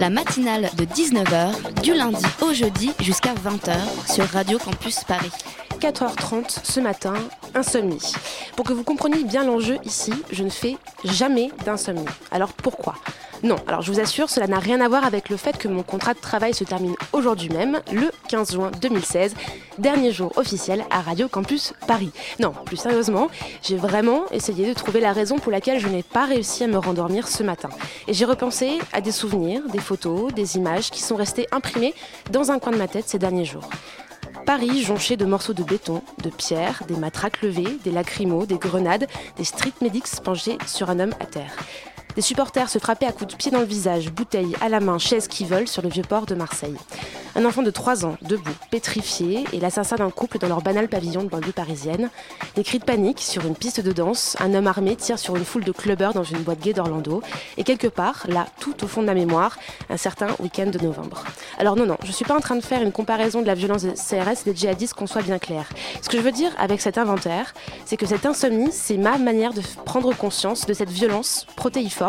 La matinale de 19h, du lundi au jeudi jusqu'à 20h sur Radio Campus Paris. 4h30 ce matin, insomnie. Pour que vous compreniez bien l'enjeu ici, je ne fais jamais d'insomnie. Alors pourquoi? Non, alors je vous assure, cela n'a rien à voir avec le fait que mon contrat de travail se termine aujourd'hui même, le 15 juin 2016, dernier jour officiel à Radio Campus Paris. Non, plus sérieusement, j'ai vraiment essayé de trouver la raison pour laquelle je n'ai pas réussi à me rendormir ce matin. Et j'ai repensé à des souvenirs, des photos, des images qui sont restées imprimées dans un coin de ma tête ces derniers jours. Paris jonché de morceaux de béton, de pierres, des matraques levées, des lacrymos, des grenades, des street medics penchés sur un homme à terre. Des supporters se frappaient à coups de pied dans le visage, bouteilles à la main, chaises qui volent sur le vieux port de Marseille. Un enfant de 3 ans, debout, pétrifié, et l'assassin d'un couple dans leur banal pavillon de banlieue parisienne. Des cris de panique sur une piste de danse, un homme armé tire sur une foule de clubbers dans une boîte gay d'Orlando, et quelque part, là, tout au fond de ma mémoire, un certain week-end de novembre. Alors non, non, je suis pas en train de faire une comparaison de la violence des CRS et des djihadistes qu'on soit bien clair. Ce que je veux dire avec cet inventaire, c'est que cette insomnie, c'est ma manière de prendre conscience de cette violence protéiforme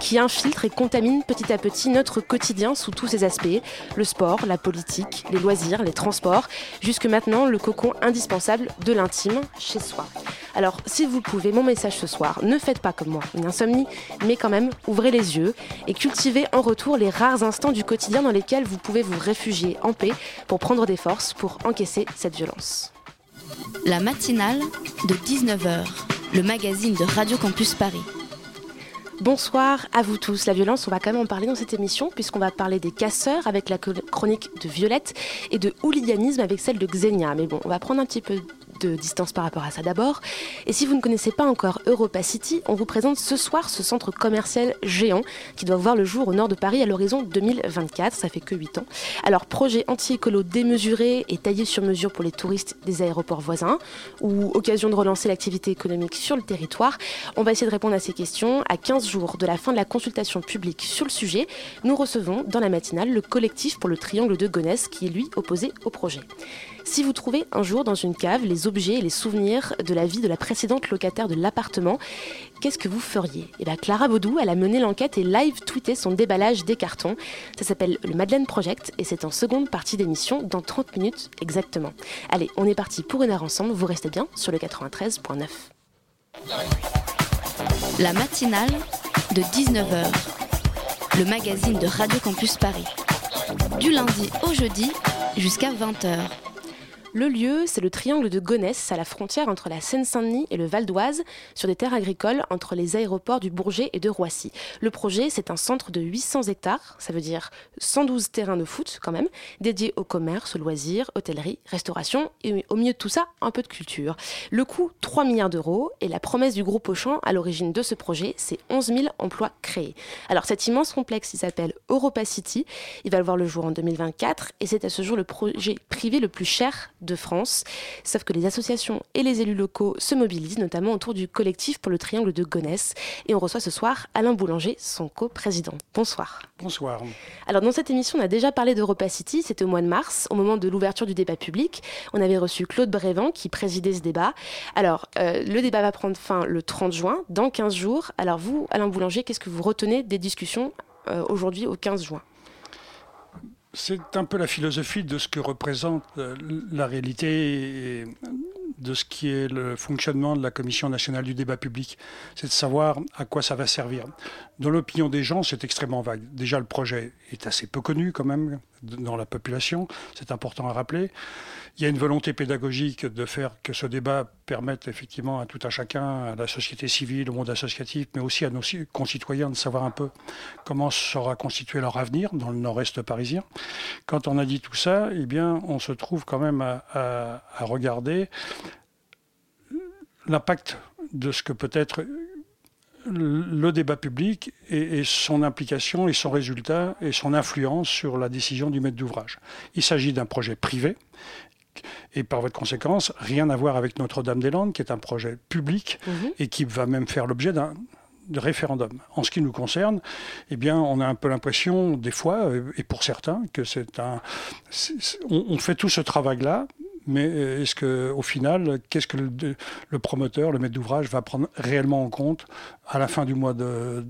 qui infiltre et contamine petit à petit notre quotidien sous tous ses aspects, le sport, la politique, les loisirs, les transports, jusque maintenant le cocon indispensable de l'intime chez soi. Alors si vous pouvez, mon message ce soir, ne faites pas comme moi une insomnie, mais quand même ouvrez les yeux et cultivez en retour les rares instants du quotidien dans lesquels vous pouvez vous réfugier en paix pour prendre des forces pour encaisser cette violence. La matinale de 19h, le magazine de Radio Campus Paris. Bonsoir à vous tous. La violence, on va quand même en parler dans cette émission, puisqu'on va parler des casseurs avec la chronique de Violette et de hooliganisme avec celle de Xenia. Mais bon, on va prendre un petit peu de distance par rapport à ça d'abord. Et si vous ne connaissez pas encore Europa City, on vous présente ce soir ce centre commercial géant qui doit voir le jour au nord de Paris à l'horizon 2024. Ça fait que 8 ans. Alors, projet anti-écolo démesuré et taillé sur mesure pour les touristes des aéroports voisins ou occasion de relancer l'activité économique sur le territoire. On va essayer de répondre à ces questions. À 15 jours de la fin de la consultation publique sur le sujet, nous recevons dans la matinale le collectif pour le triangle de Gonesse qui est lui opposé au projet. Si vous trouvez un jour dans une cave les objets et les souvenirs de la vie de la précédente locataire de l'appartement, qu'est-ce que vous feriez? Et bien Clara Baudou, elle a mené l'enquête et live tweeté son déballage des cartons. Ça s'appelle le Madeleine Project et c'est en seconde partie d'émission dans 30 minutes exactement. Allez, on est parti pour une heure ensemble, vous restez bien sur le 93.9. La matinale de 19h, le magazine de Radio Campus Paris. Du lundi au jeudi jusqu'à 20h. Le lieu, c'est le triangle de Gonesse, à la frontière entre la Seine-Saint-Denis et le Val d'Oise, sur des terres agricoles entre les aéroports du Bourget et de Roissy. Le projet, c'est un centre de 800 hectares, ça veut dire 112 terrains de foot quand même, dédiés au commerce, aux loisirs, hôtellerie, restauration et au milieu de tout ça, un peu de culture. Le coût, 3 milliards d'euros, et la promesse du groupe Auchan à l'origine de ce projet, c'est 11 000 emplois créés. Alors cet immense complexe, il s'appelle Europa City, il va voir le jour en 2024, et c'est à ce jour le projet privé le plus cher de France. Sauf que les associations et les élus locaux se mobilisent, notamment autour du collectif pour le triangle de Gonesse. Et on reçoit ce soir Alain Boulanger, son co-président. Bonsoir. Bonsoir. Alors dans cette émission, on a déjà parlé d'Europa City, c'était au mois de mars, au moment de l'ouverture du débat public. On avait reçu Claude Brévin qui présidait ce débat. Alors euh, le débat va prendre fin le 30 juin, dans 15 jours. Alors vous, Alain Boulanger, qu'est-ce que vous retenez des discussions euh, aujourd'hui au 15 juin? C'est un peu la philosophie de ce que représente euh, la réalité et de ce qui est le fonctionnement de la Commission nationale du débat public. C'est de savoir à quoi ça va servir. Dans l'opinion des gens, c'est extrêmement vague. Déjà, le projet est assez peu connu quand même dans la population, c'est important à rappeler. Il y a une volonté pédagogique de faire que ce débat permette effectivement à tout un chacun, à la société civile, au monde associatif, mais aussi à nos concitoyens de savoir un peu comment sera constitué leur avenir dans le nord-est parisien. Quand on a dit tout ça, eh bien, on se trouve quand même à, regarder l'impact de ce que peut être le débat public et, son implication et son résultat et son influence sur la décision du maître d'ouvrage. Il s'agit d'un projet privé et par votre conséquence, rien à voir avec Notre-Dame-des-Landes, qui est un projet public mhm. et qui va même faire l'objet d'un référendum. En ce qui nous concerne, eh bien, on a un peu l'impression, des fois, euh, et pour certains, que c'est un. on, fait tout ce travail-là, mais euh, est-ce que, au final, qu'est-ce que le, promoteur, le maître d'ouvrage, va prendre réellement en compte à la fin du mois de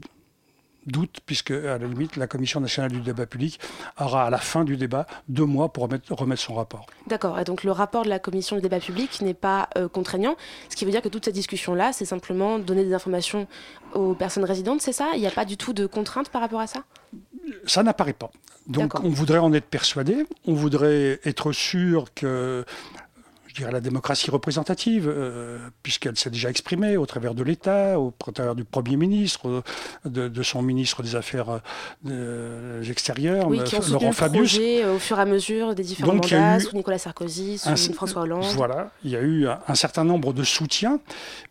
d'août, puisque à la limite, la Commission nationale du débat public aura à la fin du débat deux mois pour remettre, remettre son rapport. D'accord. Et donc le rapport de la Commission du débat public n'est pas euh, contraignant, ce qui veut dire que toute cette discussion-là, c'est simplement donner des informations aux personnes résidentes, c'est ça? Il n'y a pas du tout de contraintes par rapport à ça? Ça n'apparaît pas. Donc on voudrait en être persuadé, on voudrait être sûr que je dirais, la démocratie représentative, euh, puisqu'elle s'est déjà exprimée au travers de l'État, au travers du Premier ministre, de, son ministre des Affaires euh, extérieures, oui, qui ont Laurent Fabius. Projet, euh, au fur et à mesure des différents Donc, mandats, sous Nicolas Sarkozy, sous François Hollande. Voilà, il y a eu un, certain nombre de soutiens,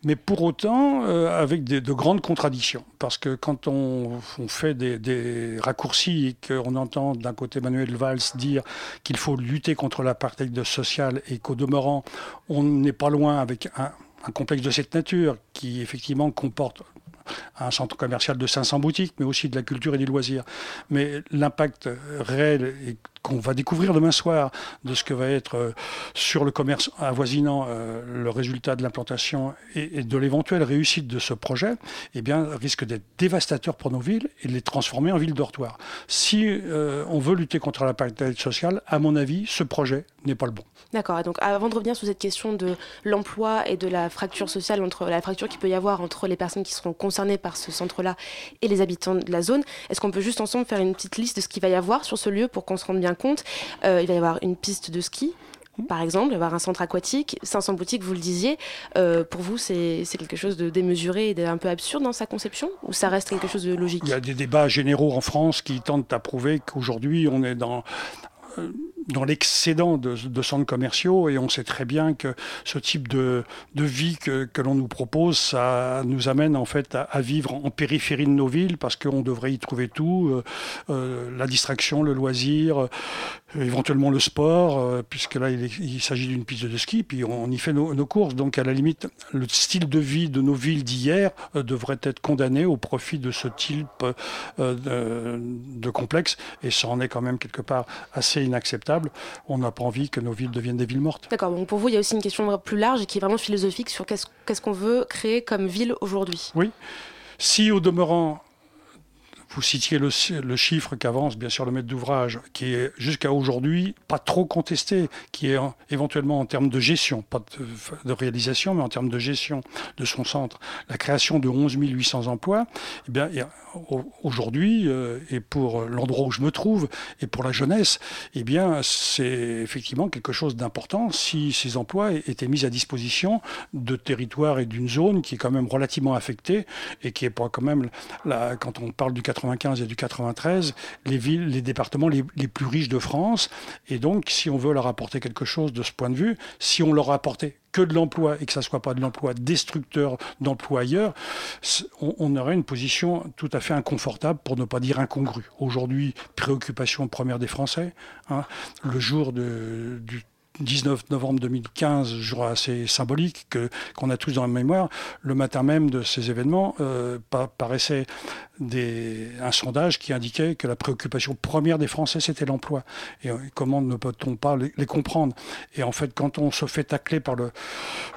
mais pour autant avec de grandes contradictions. Parce que quand on, fait des, des, raccourcis et qu'on entend d'un côté Manuel Valls dire qu'il faut lutter contre l'apartheid social et qu'au demeurant, on n'est pas loin avec un, complexe de cette nature qui effectivement comporte un centre commercial de 500 boutiques, mais aussi de la culture et des loisirs. Mais l'impact réel est qu'on va découvrir demain soir de ce que va être euh, sur le commerce avoisinant euh, le résultat de l'implantation et, de l'éventuelle réussite de ce projet, eh bien, risque d'être dévastateur pour nos villes et de les transformer en villes dortoirs. Si euh, on veut lutter contre la parité sociale, à mon avis, ce projet n'est pas le bon. D'accord. Donc, avant de revenir sur cette question de l'emploi et de la fracture sociale, entre la fracture qu'il peut y avoir entre les personnes qui seront concernées par ce centre-là et les habitants de la zone, est-ce qu'on peut juste ensemble faire une petite liste de ce qu'il va y avoir sur ce lieu pour qu'on se rende bien compte. Euh, il va y avoir une piste de ski, par exemple, il va y avoir un centre aquatique, 500 boutiques, vous le disiez. Euh, pour vous, c'est quelque chose de démesuré et d'un peu absurde dans sa conception Ou ça reste quelque chose de logique? Il y a des débats généraux en France qui tentent à prouver qu'aujourd'hui, on est dans euh, dans l'excédent de, centres commerciaux et on sait très bien que ce type de, vie que, l'on nous propose, ça nous amène en fait à, vivre en périphérie de nos villes parce qu'on devrait y trouver tout, euh, euh, la distraction, le loisir, éventuellement le sport, puisque là il, s'agit d'une piste de ski, puis on, y fait nos, courses. Donc à la limite, le style de vie de nos villes d'hier devrait être condamné au profit de ce type de, de complexe et ça en est quand même quelque part assez inacceptable. On n'a pas envie que nos villes deviennent des villes mortes. D'accord, donc pour vous, il y a aussi une question plus large et qui est vraiment philosophique sur qu'est-ce qu'on veut créer comme ville aujourd'hui. Oui. Si au demeurant, vous citiez le, chiffre qu'avance bien sûr le maître d'ouvrage, qui est jusqu'à aujourd'hui pas trop contesté, qui est éventuellement en termes de gestion, pas de, réalisation, mais en termes de gestion de son centre, la création de 11 800 emplois. Eh bien, aujourd'hui, euh, et pour l'endroit où je me trouve, et pour la jeunesse, eh bien, c'est effectivement quelque chose d'important si ces emplois étaient mis à disposition de territoires et d'une zone qui est quand même relativement affectée et qui est quand même, là, quand on parle du 80 95 et du 93, les villes, les départements les, plus riches de France. Et donc, si on veut leur apporter quelque chose de ce point de vue, si on leur apportait que de l'emploi et que ça ne soit pas de l'emploi destructeur d'emploi ailleurs, on, aurait une position tout à fait inconfortable, pour ne pas dire incongrue. Aujourd'hui, préoccupation première des Français. Hein, le jour de, du 19 novembre 2015, jour assez symbolique que qu'on a tous dans la mémoire, le matin même de ces événements, euh, paraissait un sondage qui indiquait que la préoccupation première des Français, c'était l'emploi. Et euh, comment ne peut-on pas les, comprendre? Et en fait, quand on se fait tacler par le,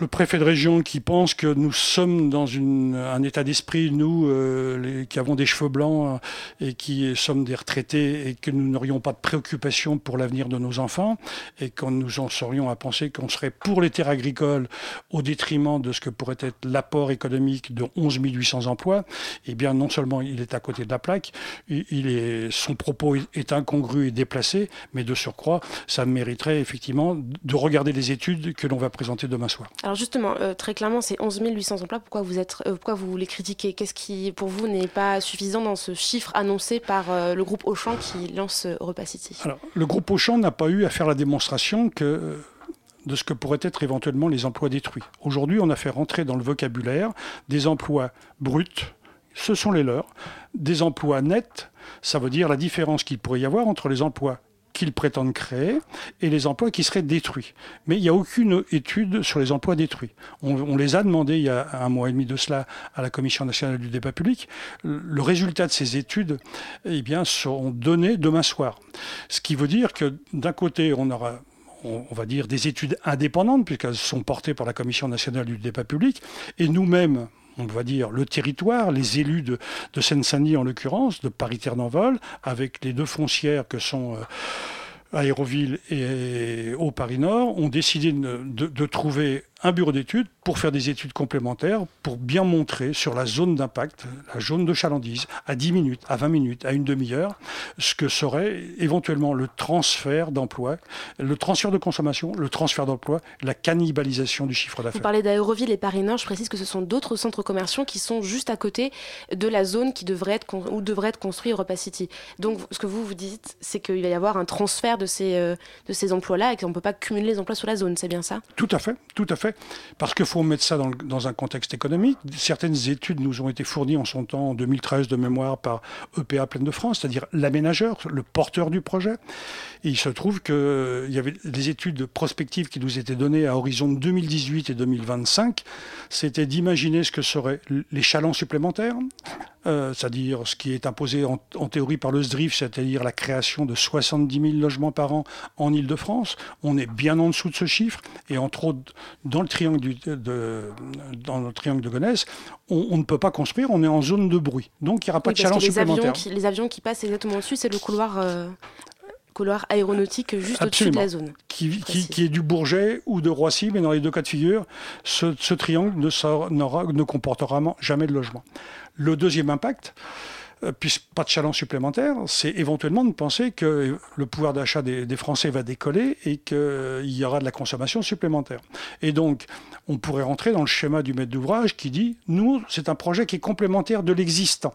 préfet de région qui pense que nous sommes dans un état d'esprit, nous, euh, qui avons des cheveux blancs et qui sommes des retraités et que nous n'aurions pas de préoccupation pour l'avenir de nos enfants et qu'on nous en serions à penser qu'on serait pour les terres agricoles au détriment de ce que pourrait être l'apport économique de 11 800 emplois, eh bien non seulement il est à côté de la plaque, il est, son propos est incongru et déplacé, mais de surcroît, ça mériterait effectivement de regarder les études que l'on va présenter demain soir. Alors justement, euh, très clairement, c'est 11 800 emplois. Pourquoi vous, êtes, euh, pourquoi vous les critiquez? Qu'est-ce qui, pour vous, n'est pas suffisant dans ce chiffre annoncé par euh, le groupe Auchan qui lance Repas City? Alors, le groupe Auchan n'a pas eu à faire la démonstration que de ce que pourraient être éventuellement les emplois détruits. Aujourd'hui, on a fait rentrer dans le vocabulaire des emplois bruts, ce sont les leurs. Des emplois nets, ça veut dire la différence qu'il pourrait y avoir entre les emplois qu'ils prétendent créer et les emplois qui seraient détruits. Mais il n'y a aucune étude sur les emplois détruits. On, les a demandé il y a un mois et demi de cela à la Commission nationale du débat public. Le résultat de ces études eh bien, seront donnés demain soir. Ce qui veut dire que d'un côté, on aura on, va dire, des études indépendantes, puisqu'elles sont portées par la Commission nationale du débat public, et nous-mêmes, on va dire, le territoire, les élus de, Seine-Saint-Denis en l'occurrence, de Paris-Terre d'Envol, avec les deux foncières que sont... Euh, Aéroville et au Paris Nord ont décidé de trouver un bureau d'études pour faire des études complémentaires, pour bien montrer sur la zone d'impact, la zone de chalandise, à 10 minutes, à 20 minutes, à une demi-heure, ce que serait éventuellement le transfert d'emploi, le transfert de consommation, le transfert d'emploi, la cannibalisation du chiffre d'affaires. Vous parlez d'Aéroville et Paris-Nord, je précise que ce sont d'autres centres commerciaux qui sont juste à côté de la zone qui devrait être, où devrait être construit Europa City. Donc ce que vous vous dites, c'est qu'il va y avoir un transfert de ces, euh, de ces emplois-là et qu'on ne peut pas cumuler les emplois sur la zone, c'est bien ça? Tout à fait, tout à fait. Parce qu'il faut mettre ça dans, un contexte économique. Certaines études nous ont été fournies en son temps, en 2013 de mémoire, par EPA Pleine de France, c'est-à-dire l'aménageur, le porteur du projet. Et il se trouve qu'il euh, y avait des études prospectives qui nous étaient données à horizon 2018 et 2025. C'était d'imaginer ce que seraient les chalands supplémentaires, euh, c'est-à-dire ce qui est imposé en, théorie par le SDRIF, c'est-à-dire la création de 70 000 logements par an en Ile-de-France. On est bien en dessous de ce chiffre, et entre autres, dans le triangle, de, dans le triangle de Gonesse, on, ne peut pas construire, on est en zone de bruit. Donc il n'y aura pas de challenge supplémentaire. Avions qui, les avions qui passent exactement dessus, c'est le couloir... Euh, couloir aéronautique juste au-dessus de la zone. Qui, qui, est du Bourget ou de Roissy, mais dans les deux cas de figure, ce, ce triangle ne, ne comportera jamais de logement. Le deuxième impact, euh, puisque pas de challenge supplémentaire, c'est éventuellement de penser que le pouvoir d'achat des, Français va décoller et qu'il y aura de la consommation supplémentaire. Et donc, on pourrait rentrer dans le schéma du maître d'ouvrage qui dit, nous, c'est un projet qui est complémentaire de l'existant.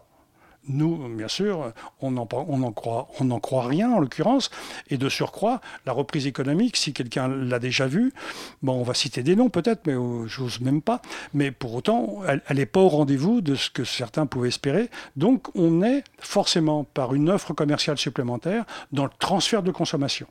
Nous, bien sûr, on n'en croit, rien en l'occurrence. Et de surcroît, la reprise économique, si quelqu'un l'a déjà vu, bon, on va citer des noms peut-être, mais euh, j'ose même pas. Mais pour autant, elle n'est pas au rendez-vous de ce que certains pouvaient espérer. Donc, on est forcément par une offre commerciale supplémentaire dans le transfert de consommation.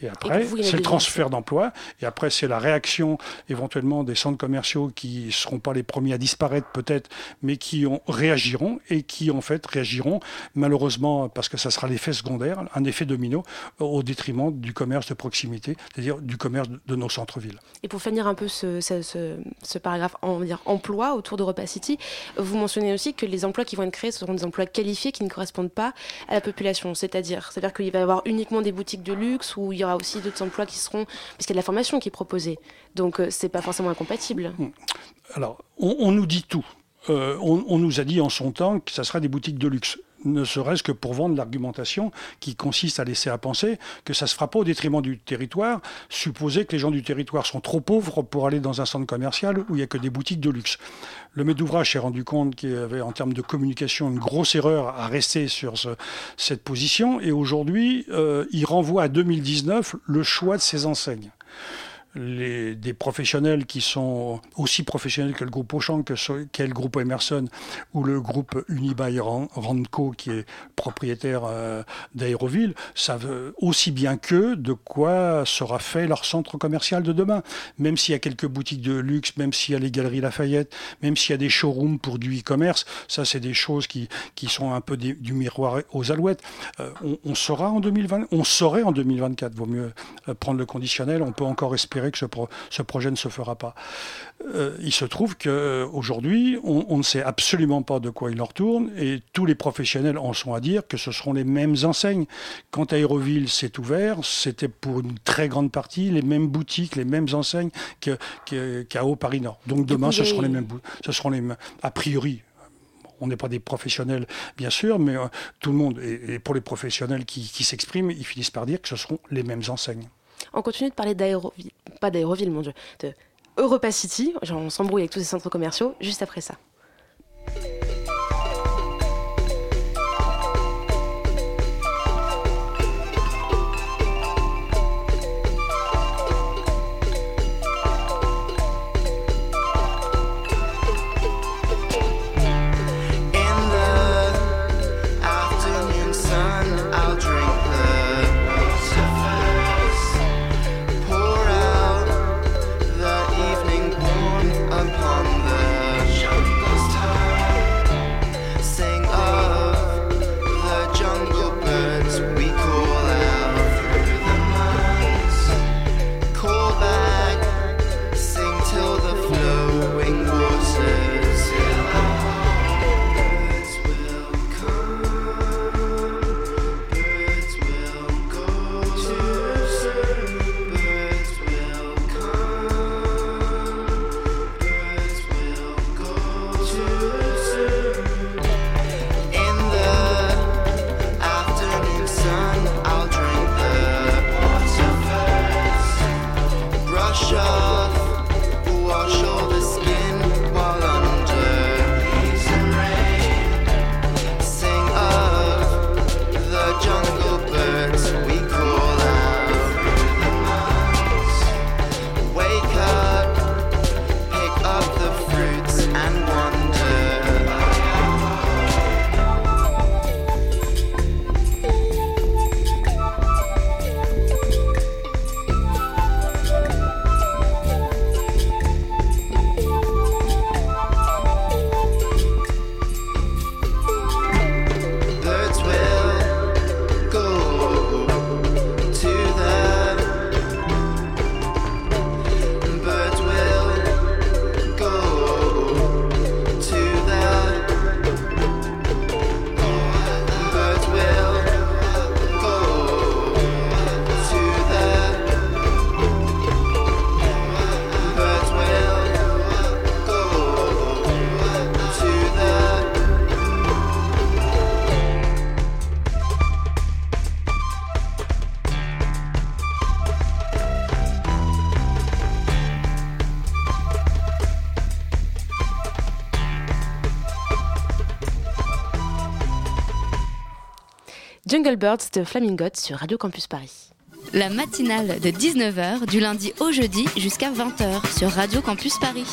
Et après, c'est le transfert d'emploi. Et après, c'est la réaction éventuellement des centres commerciaux qui ne seront pas les premiers à disparaître peut-être, mais qui ont, réagiront et qui en fait réagiront malheureusement parce que ça sera l'effet secondaire, un effet domino au détriment du commerce de proximité, c'est-à-dire du commerce de nos centres-villes. Et pour finir un peu ce, ce, paragraphe on va dire, emploi autour de Repas City, vous mentionnez aussi que les emplois qui vont être créés seront des emplois qualifiés qui ne correspondent pas à la population. C'est-à-dire, c'est-à-dire qu'il va y avoir uniquement des boutiques de luxe où il y aura aussi d'autres emplois qui seront, parce qu'il y a de la formation qui est proposée. Donc euh, c'est pas forcément incompatible. Hmm. Alors on, nous dit tout. Euh, on, nous a dit en son temps que ça sera des boutiques de luxe ne serait-ce que pour vendre l'argumentation qui consiste à laisser à penser que ça se fera pas au détriment du territoire, supposer que les gens du territoire sont trop pauvres pour aller dans un centre commercial où il n'y a que des boutiques de luxe. Le maître d'ouvrage s'est rendu compte qu'il y avait en termes de communication une grosse erreur à rester sur cette position et aujourd'hui euh, il renvoie à 2019 le choix de ses enseignes les, des professionnels qui sont aussi professionnels que le groupe Auchan, que qu'est le groupe Emerson ou le groupe Unibail Randco qui est propriétaire euh, d'Aéroville savent aussi bien qu'eux de quoi sera fait leur centre commercial de demain. Même s'il y a quelques boutiques de luxe, même s'il y a les galeries Lafayette, même s'il y a des showrooms pour du e-commerce, ça c'est des choses qui, qui sont un peu du miroir aux alouettes. Euh, on, on, saura en 2020, on saurait en 2024, vaut mieux euh, prendre le conditionnel, on peut encore espérer que ce, projet ne se fera pas. Euh, il se trouve qu'aujourd'hui, on, on ne sait absolument pas de quoi il en retourne et tous les professionnels en sont à dire que ce seront les mêmes enseignes. Quand Aéroville s'est ouvert, c'était pour une très grande partie les mêmes boutiques, les mêmes enseignes qu'à qu Haut Paris Nord. Donc demain, ce seront les mêmes, ce seront les mêmes, a priori, on n'est pas des professionnels, bien sûr, mais euh, tout le monde, et, pour les professionnels qui, qui s'expriment, ils finissent par dire que ce seront les mêmes enseignes. On continue de parler d'Aéroville, pas d'Aéroville, mon Dieu, de Europa City. on s'embrouille avec tous ces centres commerciaux juste après ça. Jungle Birds de Flamingot sur Radio Campus Paris. La matinale de 19h du lundi au jeudi jusqu'à 20h sur Radio Campus Paris.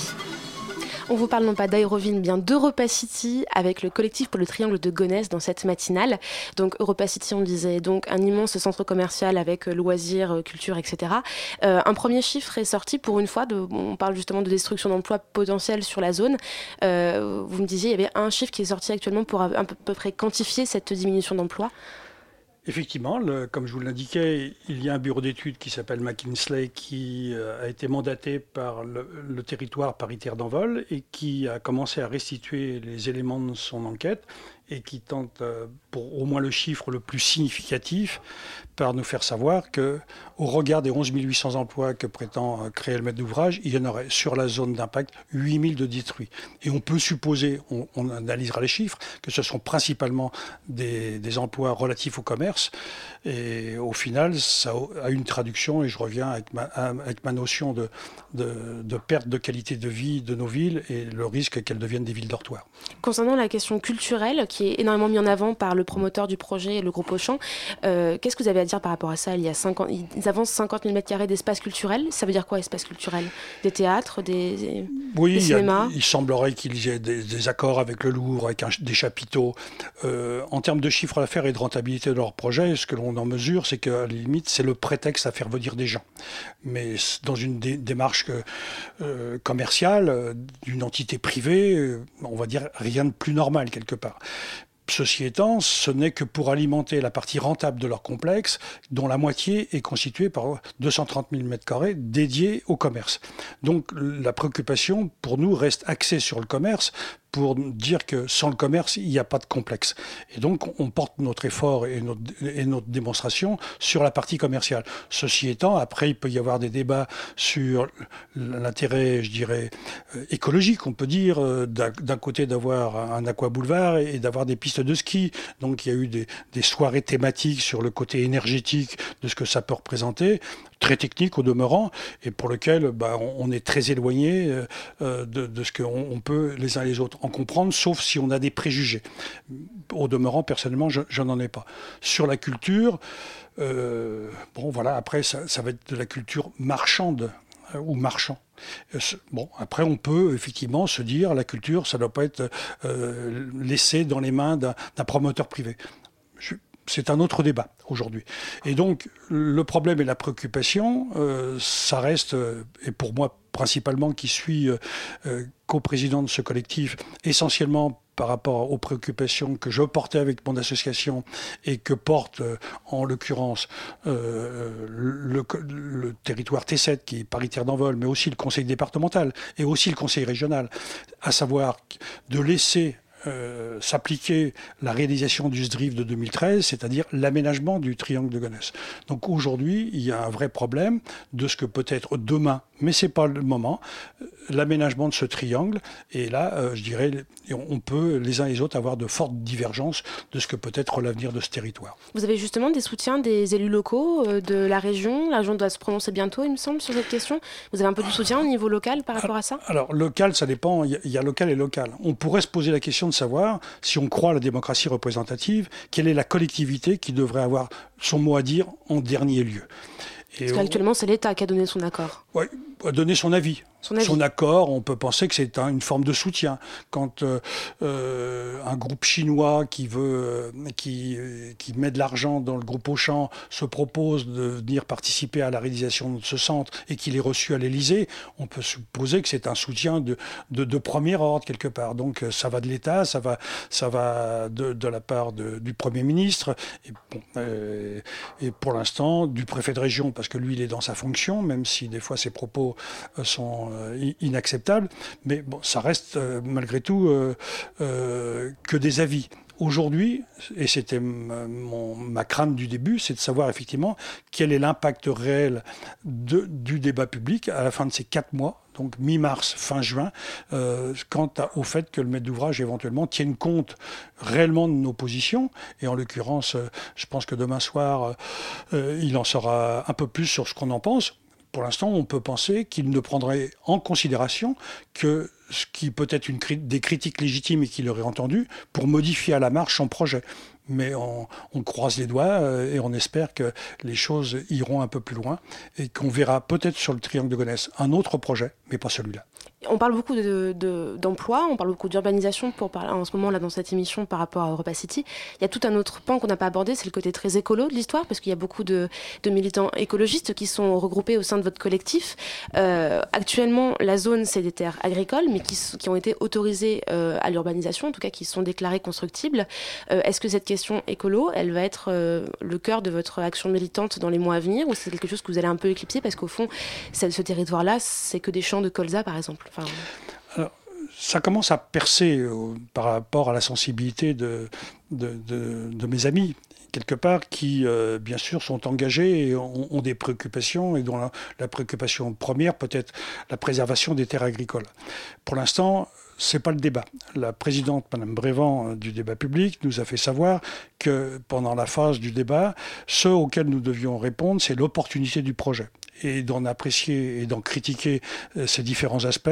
On vous parle non pas d'Aéroville, mais bien d'Europa City avec le collectif pour le triangle de Gonesse dans cette matinale. Donc Europa City, on disait donc un immense centre commercial avec euh, loisirs, euh, culture, etc. Euh, un premier chiffre est sorti pour une fois. De, on parle justement de destruction d'emplois potentiels sur la zone. vous me disiez, il y avait un chiffre qui est sorti actuellement pour à peu près quantifier cette diminution d'emplois. Effectivement, comme je vous l'indiquais, il y a un bureau d'études qui s'appelle McKinsey qui euh, a été mandaté par le, le territoire paritaire d'envol et qui a commencé à restituer les éléments de son enquête et qui tente, euh, pour au moins le chiffre le plus significatif, par nous faire savoir que, au regard des 11 800 emplois que prétend euh, créer le maître d'ouvrage, il y en aurait sur la zone d'impact 8 000 de détruits. Et on peut supposer, on, analysera les chiffres, que ce sont principalement des, emplois relatifs au commerce. Et au final, ça a une traduction, et je reviens avec ma, avec ma notion de, de, de perte de qualité de vie de nos villes et le risque qu'elles deviennent des villes dortoirs. Concernant la question culturelle, qui est énormément mis en avant par le promoteur du projet, le groupe Auchan. Euh, qu'est-ce que vous avez à dire par rapport à ça? Il y a 50, ils avancent 50 000 m2 d'espace culturel. Ça veut dire quoi, espace culturel? Des théâtres, des, oui, cinémas? il, semblerait qu'il y ait des, accords avec le Louvre, avec des chapiteaux. Euh, en termes de chiffre d'affaires et de rentabilité de leur projet, ce que l'on en mesure, c'est qu'à la limite, c'est le prétexte à faire venir des gens. Mais dans une démarche euh, commerciale d'une entité privée, on va dire rien de plus normal quelque part. Ceci étant, ce n'est que pour alimenter la partie rentable de leur complexe, dont la moitié est constituée par 230 000 m2 dédiés au commerce. Donc la préoccupation pour nous reste axée sur le commerce pour dire que sans le commerce, il n'y a pas de complexe. Et donc, on porte notre effort et notre, et notre démonstration sur la partie commerciale. Ceci étant, après, il peut y avoir des débats sur l'intérêt, je dirais, euh, écologique, on peut dire, euh, d'un côté d'avoir un aqua boulevard et d'avoir des pistes de ski. Donc, il y a eu des, des soirées thématiques sur le côté énergétique de ce que ça peut représenter très technique au demeurant et pour lequel bah, on, est très éloigné euh, euh, de, ce qu'on on peut les uns les autres en comprendre, sauf si on a des préjugés. Au demeurant, personnellement, je, n'en ai pas. Sur la culture, euh, bon voilà, après ça, va être de la culture marchande ou marchand. Bon, après, on peut effectivement se dire la culture, ça ne doit pas être laissé dans les mains d'un promoteur privé. Je, c'est un autre débat aujourd'hui. Et donc, le problème et la préoccupation, euh, ça reste, euh, et pour moi principalement qui suis euh, co-président de ce collectif, essentiellement par rapport aux préoccupations que je portais avec mon association et que porte en l'occurrence le, le, territoire T7 qui est paritaire d'envol, mais aussi le conseil départemental et aussi le conseil régional, à savoir de laisser euh, s'appliquer la réalisation du SDRIF de 2013, c'est-à-dire l'aménagement du triangle de Gonesse. Donc aujourd'hui, il y a un vrai problème de ce que peut être demain, mais c'est pas le moment, euh, l'aménagement de ce triangle. Et là, euh, je dirais, on peut les uns et les autres avoir de fortes divergences de ce que peut être l'avenir de ce territoire. Vous avez justement des soutiens des élus locaux de la région. La région doit se prononcer bientôt, il me semble, sur cette question. Vous avez un peu du soutien au niveau local par rapport à ça? Alors, local, ça dépend. Il y a local et local. On pourrait se poser la question de savoir si on croit à la démocratie représentative, quelle est la collectivité qui devrait avoir son mot à dire en dernier lieu. Parce qu'actuellement, c'est l'État qui a donné son accord. Oui, a donné son avis son, accord, on peut penser que c'est une forme de soutien. Quand euh, euh, un groupe chinois qui veut, euh, qui, qui met de l'argent dans le groupe Auchan se propose de venir participer à la réalisation de ce centre et qu'il est reçu à l'Élysée, on peut supposer que c'est un soutien de, de, premier ordre quelque part. Donc ça va de l'État, ça va, ça va de, de la part du Premier ministre et, bon, et pour l'instant du préfet de région parce que lui il est dans sa fonction, même si des fois ses propos sont euh, inacceptable, mais bon, ça reste euh, malgré tout euh, que des avis. Aujourd'hui, et c'était ma crainte du début, c'est de savoir effectivement quel est l'impact réel du débat public à la fin de ces quatre mois, donc mi-mars, fin juin, quant au fait que le maître d'ouvrage éventuellement tienne compte réellement de nos positions. Et en l'occurrence, je pense que demain soir, il en saura un peu plus sur ce qu'on en pense pour l'instant, on peut penser qu'il ne prendrait en considération que ce qui peut être des critiques légitimes et qu'il aurait entendu pour modifier à la marche son projet. Mais on, croise les doigts euh, et on espère que les choses iront un peu plus loin et qu'on verra peut-être sur le triangle de Gonesse un autre projet, mais pas celui-là. On parle beaucoup d'emploi, de, d'emploi, on parle beaucoup d'urbanisation pour parler en ce moment là dans cette émission par rapport à Europa City. Il y a tout un autre pan qu'on n'a pas abordé, c'est le côté très écolo de l'histoire, parce qu'il y a beaucoup de, militants écologistes qui sont regroupés au sein de votre collectif. Euh, actuellement, la zone, c'est des terres agricoles, mais qui, qui ont été autorisées euh, à l'urbanisation, en tout cas qui sont déclarées constructibles. Est-ce que cette question écolo, elle va être euh, le cœur de votre action militante dans les mois à venir, ou c'est quelque chose que vous allez un peu éclipser, parce qu'au fond, ce, territoire-là, c'est que des champs de colza, par exemple ça commence à percer euh, par rapport à la sensibilité de, mes amis quelque part, qui, euh, bien sûr, sont engagés et ont, des préoccupations, et dont la préoccupation première peut être la préservation des terres agricoles. Pour l'instant, c'est pas le débat. La présidente, Madame Brévent, euh, du débat public, nous a fait savoir que pendant la phase du débat, ce auquel nous devions répondre, c'est l'opportunité du projet et d'en apprécier et d'en critiquer euh, ces différents aspects,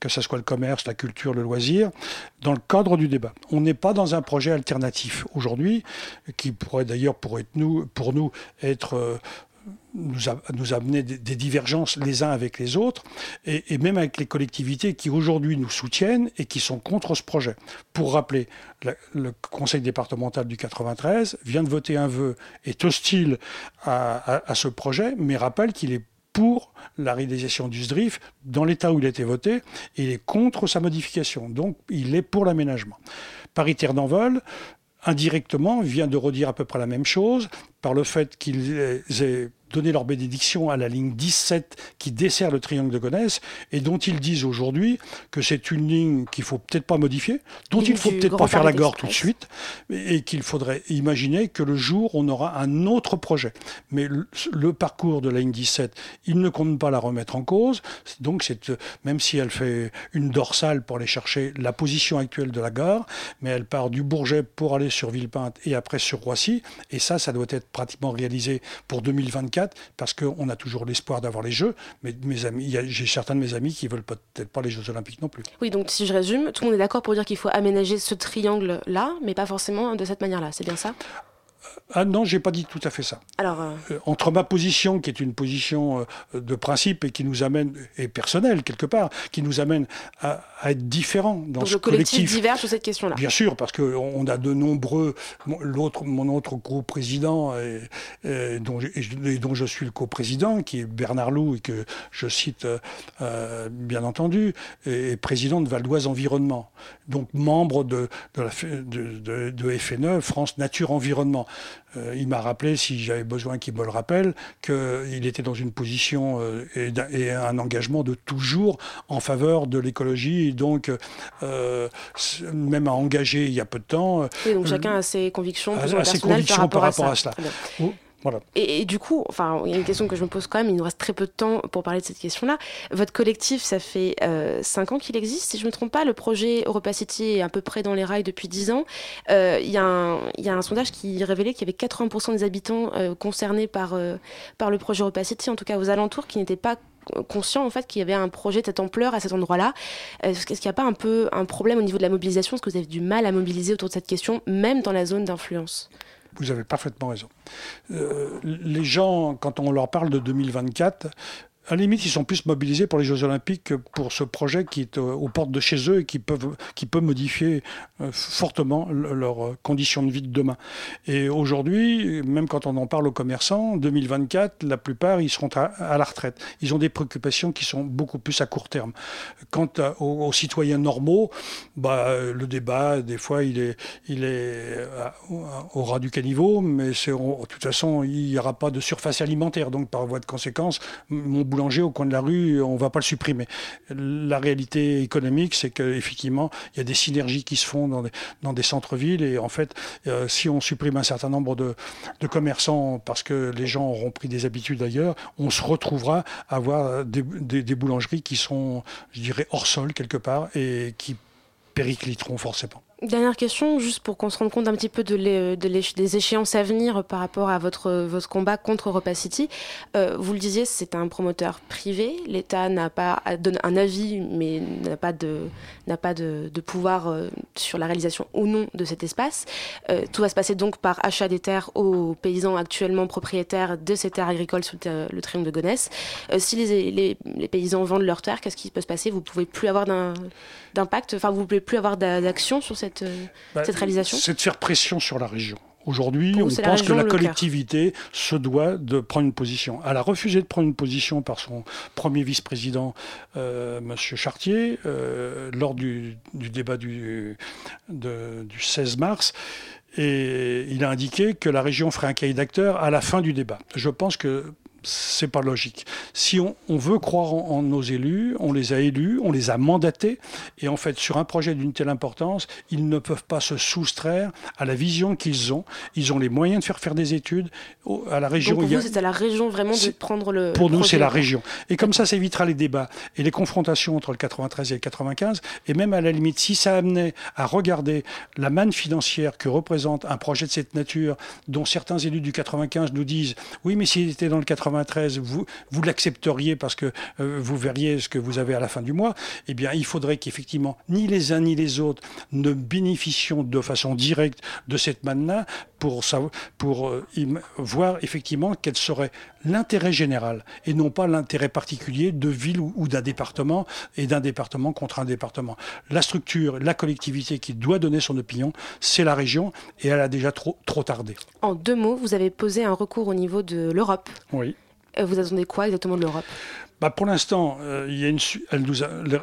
que ce soit le commerce, la culture, le loisir, dans le cadre du débat. On n'est pas dans un projet alternatif aujourd'hui, qui pourrait d'ailleurs pour, être nous, pour nous être euh, nous, a, nous amener des, divergences les uns avec les autres, et, même avec les collectivités qui aujourd'hui nous soutiennent et qui sont contre ce projet. Pour rappeler, le conseil départemental du 93 vient de voter un vœu, est hostile à, à, à ce projet, mais rappelle qu'il est pour la réalisation du SDRIF dans l'état où il a été voté, et il est contre sa modification. Donc il est pour l'aménagement. Paris-Terre d'Envol, indirectement, vient de redire à peu près la même chose par le fait qu'ils aient donné leur bénédiction à la ligne 17 qui dessert le triangle de Gonesse et dont ils disent aujourd'hui que c'est une ligne qu'il faut peut-être pas modifier, dont il faut peut-être pas faire la gore tout de suite et qu'il faudrait imaginer que le jour on aura un autre projet. Mais le, le, parcours de la ligne 17, il ne compte pas la remettre en cause. Donc c'est même si elle fait une dorsale pour aller chercher la position actuelle de la gare, mais elle part du Bourget pour aller sur Villepinte et après sur Roissy et ça ça doit être pratiquement réalisé pour 2024 parce qu'on a toujours l'espoir d'avoir les Jeux, mais mes amis, j'ai certains de mes amis qui veulent peut-être pas les Jeux Olympiques non plus. Oui, donc si je résume, tout le monde est d'accord pour dire qu'il faut aménager ce triangle-là, mais pas forcément de cette manière-là, c'est bien ça? Ah non, j'ai pas dit tout à fait ça. Alors, euh... Euh, entre ma position, qui est une position euh, de principe et qui nous amène, et personnelle quelque part, qui nous amène à, à être différents dans Donc ce le collectif. collectif. diverge sur cette question-là. Bien sûr, parce qu'on a de nombreux. L'autre, mon autre co-président, et, et dont, et dont je suis le co-président, qui est Bernard Loup, et que je cite euh, bien entendu, est président de Val d'Oise Environnement. Donc membre de, de, la, de, de, de FNE, France Nature Environnement. Euh, il m'a rappelé, si j'avais besoin qu'il me le rappelle, qu'il était dans une position euh, et, et, un engagement de toujours en faveur de l'écologie, et donc euh, même à engager il y a peu de temps. Oui, donc chacun a ses convictions, a, a ses convictions par rapport, à, à cela. Et, du coup, enfin, il y a une question que je me pose quand même, il nous reste très peu de temps pour parler de cette question-là. Votre collectif, ça fait euh, 5 ans qu'il existe, si je ne me trompe pas. Le projet Europa City est à peu près dans les rails depuis 10 ans. Euh, il, y a un, sondage qui révélait qu'il y avait 80% des habitants euh, concernés par, euh, par le projet Europa City, en tout cas aux alentours, qui n'étaient pas conscient en fait qu'il y avait un projet de cette ampleur à cet endroit-là. Est-ce qu'il n'y a pas un peu un problème au niveau de la mobilisation? Est-ce que vous avez du mal à mobiliser autour de cette question, même dans la zone d'influence? Vous avez parfaitement raison. Euh, les gens, quand on leur parle de 2024, à la limite, ils sont plus mobilisés pour les Jeux Olympiques que pour ce projet qui est aux portes de chez eux et qui, peut modifier euh, fortement leurs conditions de vie de demain. Et aujourd'hui, même quand on en parle aux commerçants, 2024, la plupart, ils seront à, la retraite. Ils ont des préoccupations qui sont beaucoup plus à court terme. Quant aux, citoyens normaux, bah, le débat, des fois, il est, il est au ras du caniveau, mais de toute façon, il n'y aura pas de surface alimentaire. Donc, par voie de conséquence, mon boulanger au coin de la rue, on ne va pas le supprimer. La réalité économique, c'est qu'effectivement, il y a des synergies qui se font dans des, centres-villes et en fait, euh, si on supprime un certain nombre de, commerçants parce que les gens auront pris des habitudes ailleurs, on se retrouvera à avoir des boulangeries qui sont, je dirais, hors sol quelque part et qui péricliteront forcément. Dernière question, juste pour qu'on se rende compte un petit peu des échéances à venir par rapport à votre, combat contre Europa City. Euh, vous le disiez, c'est un promoteur privé. L'État n'a pas donne un avis, mais n'a pas de n'a pas de, pouvoir euh, sur la réalisation ou non de cet espace. Euh, tout va se passer donc par achat des terres aux paysans actuellement propriétaires de ces terres agricoles sous le, le triangle de Gonesse. Si les, les, les paysans vendent leurs terres, qu'est-ce qui peut se passer? Vous pouvez plus avoir d'un- d'impact, enfin vous pouvez plus avoir d'a- d'action sur cette, euh, Bah, cette réalisation? C'est de faire pression sur la région. Aujourd'hui, on la pense que la collectivité se doit de prendre une position. Elle a refusé de prendre une position par son premier vice-président, euh, M. Chartier, euh, lors du, du débat du, de- du 16 mars. Et il a indiqué que la région ferait un cahier d'acteurs à la fin du débat. Je pense que c'est pas logique. Si on, on veut croire en, en nos élus, on les a élus, on les a mandatés, et en fait, sur un projet d'une telle importance, ils ne peuvent pas se soustraire à la vision qu'ils ont. Ils ont les moyens de faire faire des études. Au- À la région, Donc pour vous, c'est à la région vraiment de prendre le. pour nous, c'est la région. Et comme ça, ça évitera les débats et les confrontations entre le 93 et le 95. Et même à la limite, si ça amenait à regarder la manne financière que représente un projet de cette nature, dont certains élus du 95 nous disent oui, mais s'il était dans le 93, vous, vous l'accepteriez parce que euh, vous verriez ce que vous avez à la fin du mois. Eh bien, il faudrait qu'effectivement, ni les uns ni les autres ne bénéficions de façon directe de cette manne-là pour, savoir- pour euh, voir effectivement quel serait l'intérêt général et non pas l'intérêt particulier de ville ou, ou d'un département et d'un département contre un département. La structure, la collectivité qui doit donner son opinion, c'est la région et elle a déjà trop, trop tardé. En deux mots, vous avez posé un recours au niveau de l'Europe. Oui. Euh, Vous attendez quoi exactement de l'Europe? Bah pour l'instant, euh,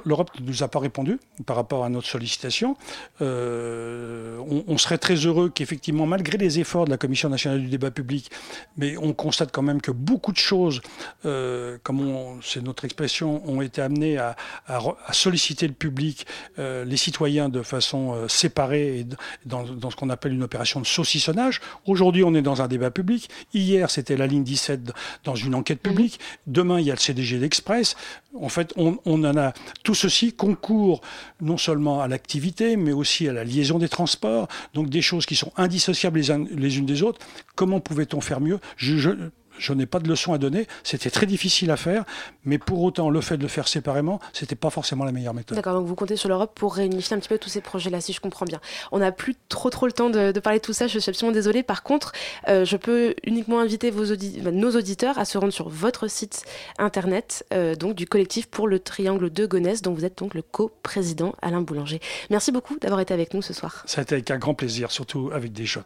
l'Europe ne nous a pas répondu par rapport à notre sollicitation. Euh, on, on serait très heureux qu'effectivement, malgré les efforts de la Commission nationale du débat public, mais on constate quand même que beaucoup de choses, euh, comme c'est notre expression, ont été amenées à, à re- à solliciter le public, les citoyens de façon séparée et dans, dans ce qu'on appelle une opération de saucissonnage. Aujourd'hui, on est dans un débat public. Hier, c'était la ligne 17 dans une enquête publique. Demain, il y a le CDG d'Express. En fait, on, en a. Tout ceci concourt non seulement à l'activité, mais aussi à la liaison des transports. Donc des choses qui sont indissociables les, unes des autres. Comment pouvait-on faire mieux? Je n'ai pas de leçon à donner. C'était très difficile à faire, mais pour autant, le fait de le faire séparément, c'était pas forcément la meilleure méthode. D'accord, donc vous comptez sur l'Europe pour réunifier un petit peu tous ces projets-là, si je comprends bien. On n'a plus trop trop le temps de, de parler de tout ça, je suis absolument désolée. Par contre, euh, je peux uniquement inviter vos audi- bah, nos auditeurs à se rendre sur votre site internet, euh, donc du collectif pour le triangle de Gonesse, dont vous êtes donc le co-président Alain Boulanger. Merci beaucoup d'avoir été avec nous ce soir. Ça a été avec un grand plaisir, surtout avec des jeunes.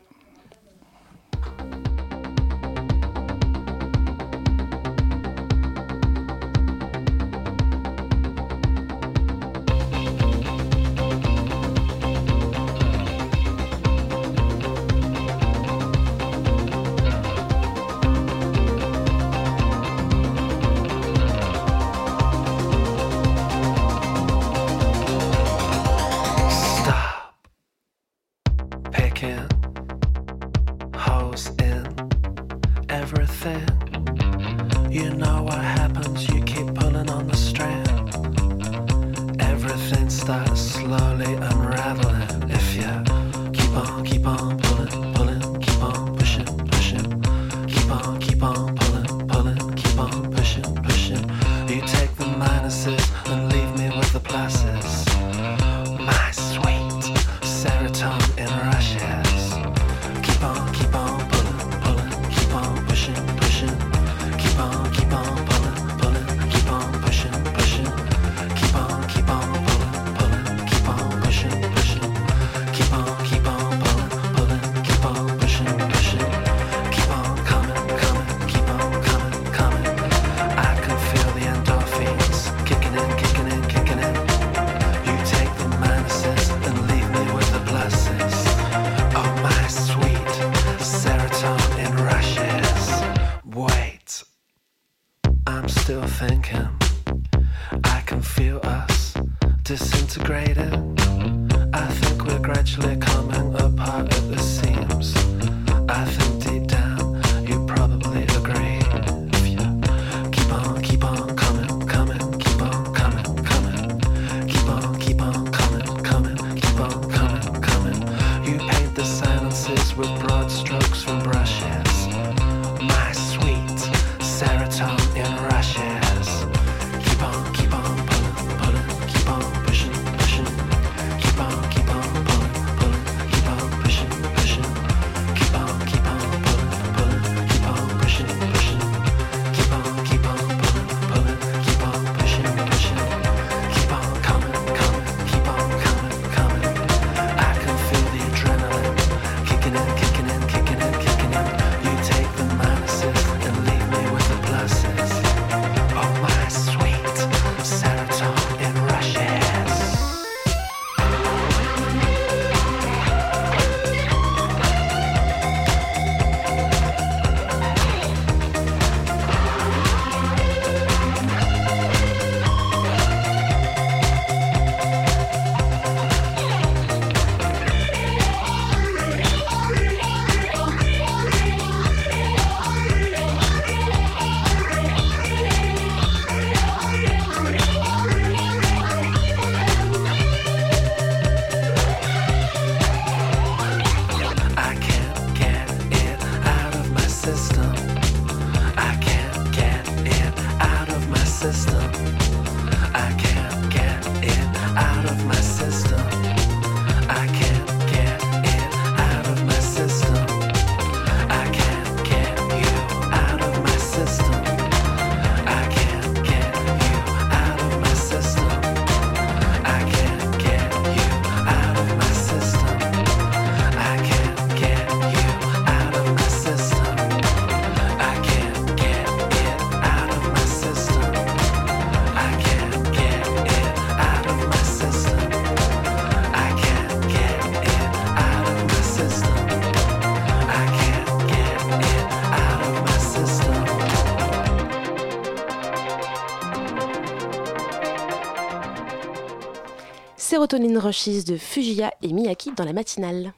Sérotonine Rushes de Fujiya et Miyaki dans la matinale.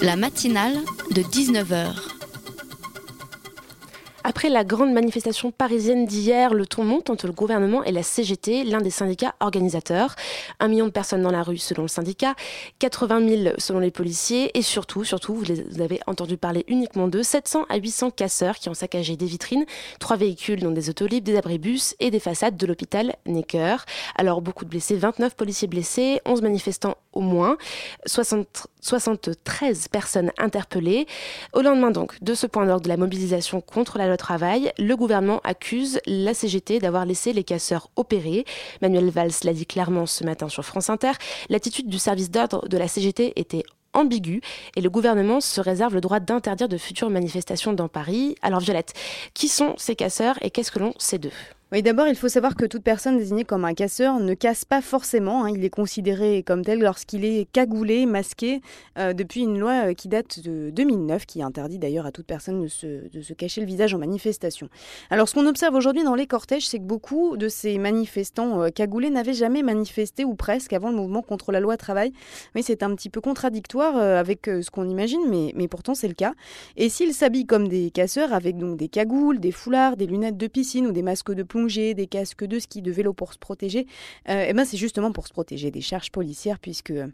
La matinale de 19h. Après la grande manifestation parisienne d'hier, le ton monte entre le gouvernement et la CGT, l'un des syndicats organisateurs. Un million de personnes dans la rue selon le syndicat, 80 000 selon les policiers et surtout, surtout, vous, les- avez entendu parler uniquement d'eux, 700 à 800 casseurs qui ont saccagé des vitrines, trois véhicules dont des autolibres, des abribus et des façades de l'hôpital Necker. Alors beaucoup de blessés, 29 policiers blessés, 11 manifestants au moins, 60 73 personnes interpellées. Au lendemain donc de ce point d'orgue de la mobilisation contre la loi travail, le gouvernement accuse la CGT d'avoir laissé les casseurs opérer. Manuel Valls l'a dit clairement ce matin sur France Inter. L'attitude du service d'ordre de la CGT était ambiguë et le gouvernement se réserve le droit d'interdire de futures manifestations dans Paris. Alors Violette, qui sont ces casseurs et qu'est-ce que l'on sait d'eux? Oui, d'abord, il faut savoir que toute personne désignée comme un casseur ne casse pas forcément. hein. Il est considéré comme tel lorsqu'il est cagoulé, masqué, euh, depuis une loi euh, qui date de 2009, qui interdit d'ailleurs à toute personne de se, cacher le visage en manifestation. Alors, ce qu'on observe aujourd'hui dans les cortèges, c'est que beaucoup de ces manifestants euh, cagoulés n'avaient jamais manifesté, ou presque, avant le mouvement contre la loi travail. Oui, c'est un petit peu contradictoire avec ce qu'on imagine, mais, pourtant c'est le cas. Et s'ils s'habillent comme des casseurs, avec donc des cagoules, des foulards, des lunettes de piscine ou des masques de des casques de ski, de vélo pour se protéger, eh ben c'est justement pour se protéger des charges policières, puisque euh,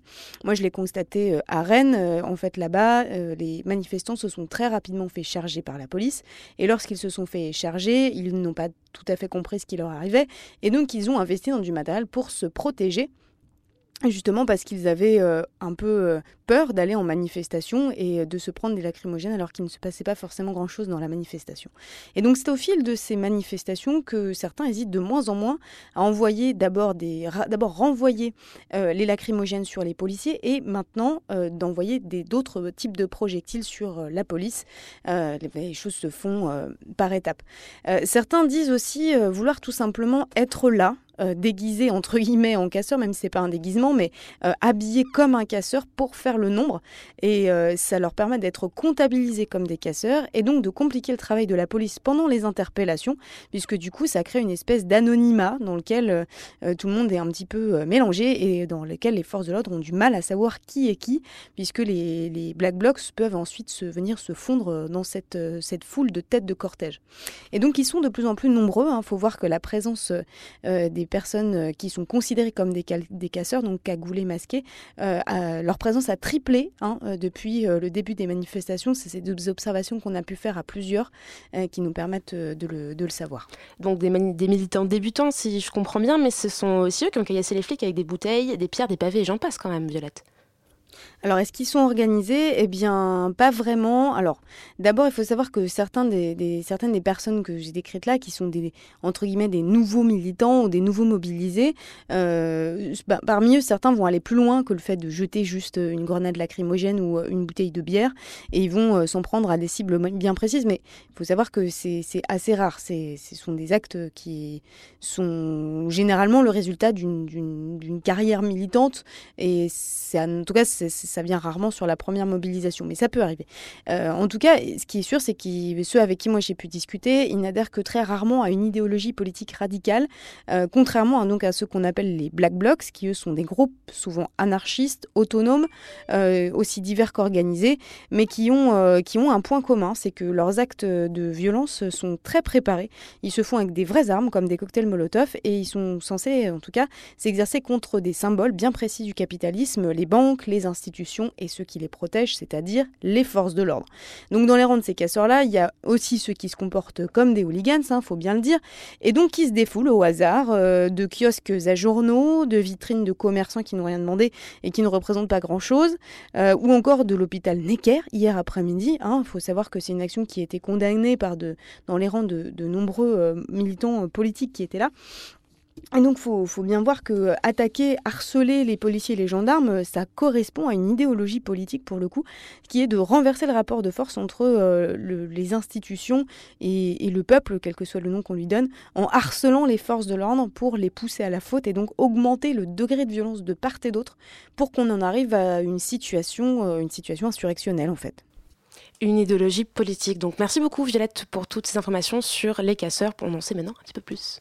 moi je l'ai constaté euh, à Rennes, euh, en fait là-bas, les manifestants se sont très rapidement fait charger par la police, et lorsqu'ils se sont fait charger, ils n'ont pas tout à fait compris ce qui leur arrivait, et donc ils ont investi dans du matériel pour se protéger. Justement parce qu'ils avaient euh, un peu euh, peur d'aller en manifestation et euh, de se prendre des lacrymogènes alors qu'il ne se passait pas forcément grand-chose dans la manifestation. Et donc c'est au fil de ces manifestations que certains hésitent de moins en moins à envoyer d'abord renvoyer les lacrymogènes sur les policiers et maintenant d'envoyer d'autres types de projectiles sur la police. Les, choses se font par étapes. Certains disent aussi vouloir tout simplement être là euh, déguisé entre guillemets en casseur, même si c'est pas un déguisement, mais euh, habillé comme un casseur pour faire le nombre. Et euh, ça leur permet d'être comptabilisés comme des casseurs et donc de compliquer le travail de la police pendant les interpellations, puisque du coup ça crée une espèce d'anonymat dans lequel euh, euh, tout le monde est un petit peu mélangé et dans lequel les forces de l'ordre ont du mal à savoir qui est qui, puisque les, black blocs peuvent ensuite se, venir se fondre dans cette, cette foule de têtes de cortège. Et donc ils sont de plus en plus nombreux. Il faut voir que la présence euh, des personnes euh, qui sont considérées comme des, des casseurs, donc cagoulés, masqués, euh, leur présence a triplé hein, euh, depuis le début des manifestations. C'est ces deux observations qu'on a pu faire à plusieurs qui nous permettent de le, savoir. Donc des, des militants débutants, si je comprends bien, mais ce sont aussi eux qui ont caillassé les flics avec des bouteilles, des pierres, des pavés et j'en passe quand même, Violette. Alors, est-ce qu'ils sont organisés? Eh bien, pas vraiment. Alors, d'abord, il faut savoir que certains des, certaines des personnes que j'ai décrites là, qui sont des, entre guillemets, des nouveaux militants ou des nouveaux mobilisés, euh, bah, parmi eux, certains vont aller plus loin que le fait de jeter juste une grenade lacrymogène ou euh, une bouteille de bière, et ils vont euh, s'en prendre à des cibles bien précises. Mais il faut savoir que c'est assez rare. Ce sont des actes qui sont généralement le résultat d'une- carrière militante et en tout cas ça vient rarement sur la première mobilisation, mais ça peut arriver. Euh, en tout cas, ce qui est sûr, c'est que ceux avec qui moi j'ai pu discuter, ils n'adhèrent que très rarement à une idéologie politique radicale, euh, contrairement à, donc à ceux qu'on appelle les black blocs, qui eux sont des groupes souvent anarchistes, autonomes, euh, aussi divers qu'organisés, mais qui ont, qui ont un point commun, c'est que leurs actes de violence sont très préparés. Ils se font avec des vraies armes, comme des cocktails Molotov, et ils sont censés, en tout cas, s'exercer contre des symboles bien précis du capitalisme, les banques, les institutions et ceux qui les protègent, c'est-à-dire les forces de l'ordre. Donc dans les rangs de ces casseurs-là, il y a aussi ceux qui se comportent comme des hooligans, il faut bien le dire, et donc qui se défoulent au hasard euh, de kiosques à journaux, de vitrines de commerçants qui n'ont rien demandé et qui ne représentent pas grand-chose, euh, ou encore de l'hôpital Necker hier après-midi. Il hein. faut savoir que c'est une action qui a été condamnée par de, dans les rangs de, de nombreux euh, militants politiques qui étaient là. Et donc, il faut, bien voir que euh, attaquer, harceler les policiers et les gendarmes, euh, ça correspond à une idéologie politique, pour le coup, qui est de renverser le rapport de force entre euh, les institutions et, le peuple, quel que soit le nom qu'on lui donne, en harcelant les forces de l'ordre pour les pousser à la faute et donc augmenter le degré de violence de part et d'autre pour qu'on en arrive à une situation, une situation insurrectionnelle, en fait une idéologie politique. Donc merci beaucoup Violette pour toutes ces informations sur les casseurs pour en sait maintenant un petit peu plus.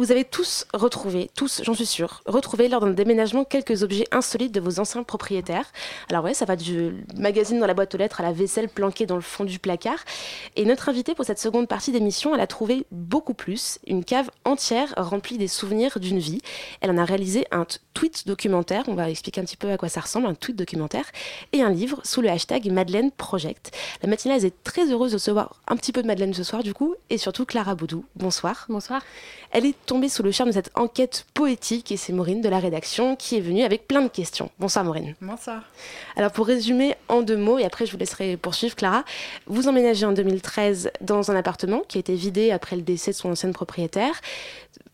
Vous avez tous retrouvé, tous, j'en suis sûre, retrouvé lors d'un déménagement quelques objets insolites de vos anciens propriétaires. Alors ouais, ça va du magazine dans la boîte aux lettres à la vaisselle planquée dans le fond du placard. Et notre invitée pour cette seconde partie d'émission, elle a trouvé beaucoup plus, une cave entière remplie des souvenirs d'une vie. Elle en a réalisé un tweet documentaire, on va expliquer un petit peu à quoi ça ressemble, un tweet documentaire, et un livre sous le hashtag Madeleine Project. La matinale est très heureuse de recevoir un petit peu de Madeleine ce soir du coup, et surtout Clara Boudou. Bonsoir. Bonsoir. Elle est tombée sous le charme de cette enquête poétique et c'est Maureen de la rédaction qui est venue avec plein de questions. Bonsoir Maureen. Bonsoir. Alors pour résumer en deux mots, et après je vous laisserai poursuivre Clara, vous emménagez en 2013 dans un appartement qui a été vidé après le décès de son ancienne propriétaire,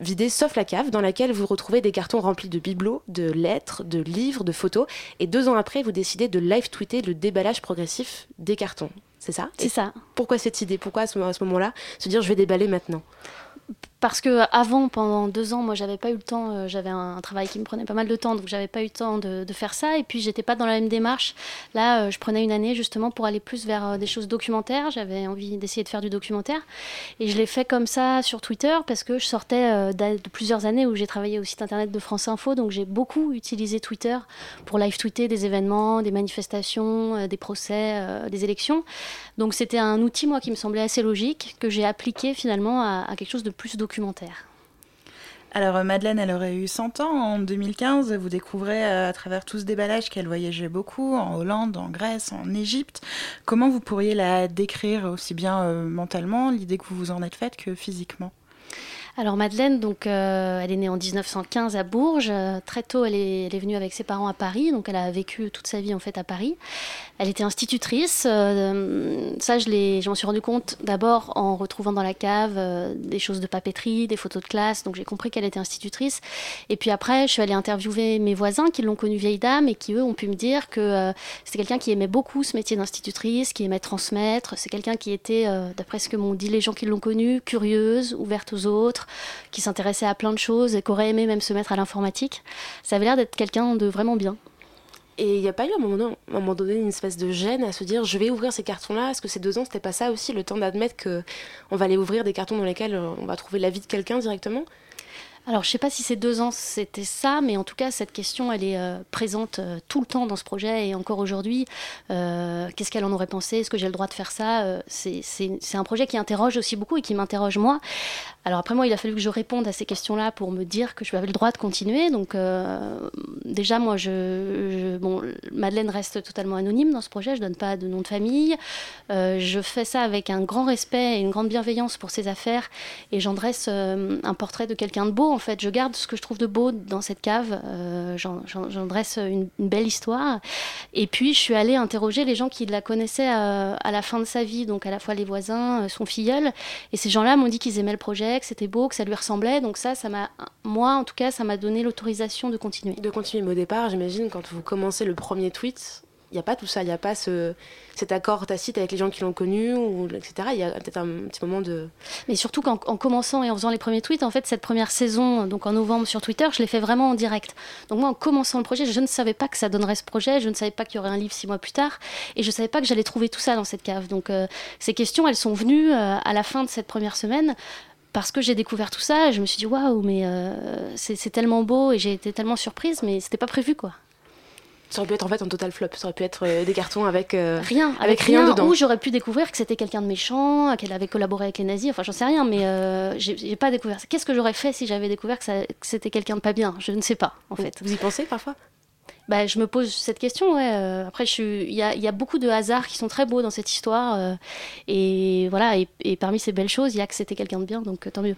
vidé sauf la cave dans laquelle vous retrouvez des cartons remplis de bibelots, de lettres, de livres, de photos, et deux ans après vous décidez de live tweeter le déballage progressif des cartons. C'est ça? C'est ça. Pourquoi cette idée? Pourquoi à ce moment-là se dire je vais déballer maintenant? Parce que avant, pendant deux ans, moi, j'avais pas eu le temps. Euh, j'avais un, travail qui me prenait pas mal de temps, donc j'avais pas eu le temps de, faire ça. Et puis, j'étais pas dans la même démarche. Là, euh, je prenais une année justement pour aller plus vers euh, des choses documentaires. J'avais envie d'essayer de faire du documentaire, et je l'ai fait comme ça sur Twitter parce que je sortais de plusieurs années où j'ai travaillé au site internet de France Info, donc j'ai beaucoup utilisé Twitter pour live tweeter des événements, des manifestations, des procès, des élections. Donc, c'était un outil moi qui me semblait assez logique que j'ai appliqué finalement à, à quelque chose de plus documentaire Alors euh, Madeleine, elle aurait eu 100 ans en 2015. Vous découvrez euh, à travers tout ce déballage qu'elle voyageait beaucoup en Hollande, en Grèce, en Égypte. Comment vous pourriez la décrire aussi bien euh, mentalement, l'idée que vous vous en êtes faite, que physiquement? Alors Madeleine, donc, elle est née en 1915 à Bourges. très tôt, elle est, elle est, venue avec ses parents à Paris, donc elle a vécu toute sa vie en fait à Paris. Elle était institutrice. Euh, ça, je, m'en suis rendu compte d'abord en retrouvant dans la cave euh, des choses de papeterie, des photos de classe. Donc j'ai compris qu'elle était institutrice. Et puis après, je suis allée interviewer mes voisins qui l'ont connue vieille dame et qui, eux, ont pu me dire que euh, c'était quelqu'un qui aimait beaucoup ce métier d'institutrice, qui aimait transmettre. C'est quelqu'un qui était, d'après ce que m'ont dit les gens qui l'ont connue, curieuse, ouverte aux autres, qui s'intéressait à plein de choses et qui aurait aimé même se mettre à l'informatique. Ça avait l'air d'être quelqu'un de vraiment bien. Et il n'y a pas eu à un, moment donné, un moment donné une espèce de gêne à se dire je vais ouvrir ces cartons-là Est-ce que ces deux ans, c'était pas ça aussi, le temps d'admettre qu'on va aller ouvrir des cartons dans lesquels euh, on va trouver la vie de quelqu'un directement? Alors, je ne sais pas si ces deux ans c'était ça, mais en tout cas, cette question, elle est euh, présente euh, tout le temps dans ce projet et encore aujourd'hui. Qu'est-ce qu'elle en aurait pensé? Est-ce que j'ai le droit de faire ça? C'est un projet qui interroge aussi beaucoup et qui m'interroge moi. Alors après moi, il a fallu que je réponde à ces questions-là pour me dire que je avais le droit de continuer. Donc euh, déjà, moi, je, Madeleine reste totalement anonyme dans ce projet. Je donne pas de nom de famille. Euh, je fais ça avec un grand respect et une grande bienveillance pour ses affaires. Et j'en dresse euh, un portrait de quelqu'un de beau. En fait, je garde ce que je trouve de beau dans cette cave. j'en dresse une, belle histoire. Et puis, je suis allée interroger les gens qui la connaissaient à, à la fin de sa vie, donc à la fois les voisins, son filleul. Et ces gens-là m'ont dit qu'ils aimaient le projet que c'était beau, que ça lui ressemblait. Donc ça, ça m'a, moi en tout cas, ça m'a donné l'autorisation de continuer. De continuer. Mais au départ, j'imagine, quand vous commencez le premier tweet, il n'y a pas tout ça, il n'y a pas ce, cet accord tacite avec les gens qui l'ont connu, ou, etc. Il y a peut-être un petit moment de... Mais surtout qu'en en commençant et en faisant les premiers tweets, en fait, cette première saison, donc en novembre sur Twitter, je l'ai fait vraiment en direct. Donc moi, en commençant le projet, je ne savais pas que ça donnerait ce projet, je ne savais pas qu'il y aurait un livre six mois plus tard, et je ne savais pas que j'allais trouver tout ça dans cette cave. Donc euh, ces questions, elles sont venues euh, à la fin de cette première semaine parce que j'ai découvert tout ça, je me suis dit waouh, mais euh, c'est tellement beau et j'ai été tellement surprise, mais c'était pas prévu quoi. Ça aurait pu être en fait un total flop. Ça aurait pu être euh, des cartons avec euh, rien, avec rien dedans. Ou j'aurais pu découvrir que c'était quelqu'un de méchant, qu'elle avait collaboré avec les nazis. Enfin, j'en sais rien, mais j'ai pas découvert. ça. Qu'est-ce que j'aurais fait si j'avais découvert que, que c'était quelqu'un de pas bien? Je ne sais pas, en fait. Vous y pensez parfois? Bah, je me pose cette question, ouais. euh, Après, il y a, y a beaucoup de hasards qui sont très beaux dans cette histoire. euh, et voilà, et, et parmi ces belles choses, il y a que c'était quelqu'un de bien, donc euh, tant mieux.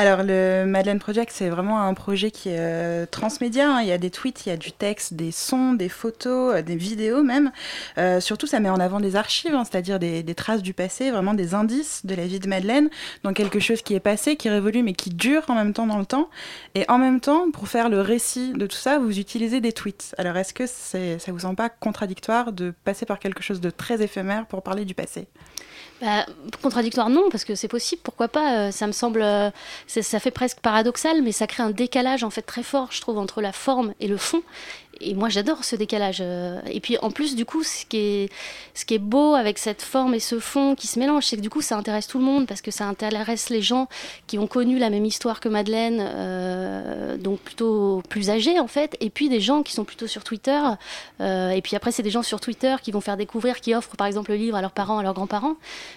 Alors, le Madeleine Project, c'est vraiment un projet qui est euh, transmédia. hein. Il y a des tweets, il y a du texte, des sons, des photos, euh, des vidéos même. Euh, surtout, ça met en avant des archives, hein, c'est-à-dire des, traces du passé, vraiment des indices de la vie de Madeleine, dans quelque chose qui est passé, qui révolue, mais qui dure en même temps dans le temps. Et en même temps, pour faire le récit de tout ça, vous utilisez des tweets. Alors, est-ce que c'est, ça vous semble pas contradictoire de passer par quelque chose de très éphémère pour parler du passé? Bah, contradictoire non, parce que c'est possible, pourquoi pas. euh, ça me semble, euh, ça fait presque paradoxal, mais ça crée un décalage en fait très fort, je trouve, entre la forme et le fond. Et moi, j'adore ce décalage. euh. Et puis, en plus, du coup, ce qui est, beau avec cette forme et ce fond qui se mélangent, c'est que du coup, ça intéresse tout le monde parce que ça intéresse les gens qui ont connu la même histoire que Madeleine, euh, donc plutôt plus âgés en fait, et puis des gens qui sont plutôt sur Twitter. euh, et puis après, c'est des gens sur Twitter qui vont faire découvrir, qui offrent par exemple le livre à leurs parents, à leurs grands-parents.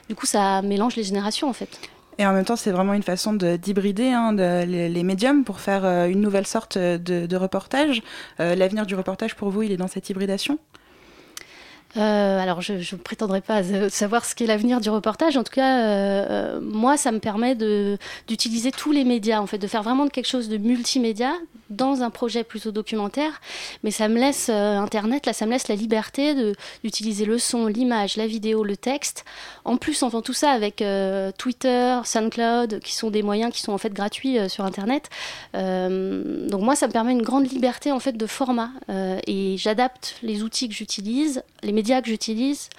Du coup, ça mélange les générations en fait. Et en même temps, c'est vraiment une façon de- d'hybrider hein, les, médiums pour faire euh, une nouvelle sorte de, de reportage. Euh, L'avenir du reportage, pour vous, il est dans cette hybridation? Euh, alors, je ne prétendrai pas savoir ce qu'est l'avenir du reportage. En tout cas, euh, euh, moi, ça me permet d'utiliser tous les médias, en fait, de faire vraiment quelque chose de multimédia dans un projet plutôt documentaire. Mais ça me laisse, Internet, là, ça me laisse la liberté d'utiliser le son, l'image, la vidéo, le texte. En plus, on fait tout ça avec Twitter, SoundCloud, qui sont des moyens qui sont en fait gratuits sur Internet. Donc moi, ça me permet une grande liberté en fait de format et j'adapte les outils que j'utilise, les médias que j'utilise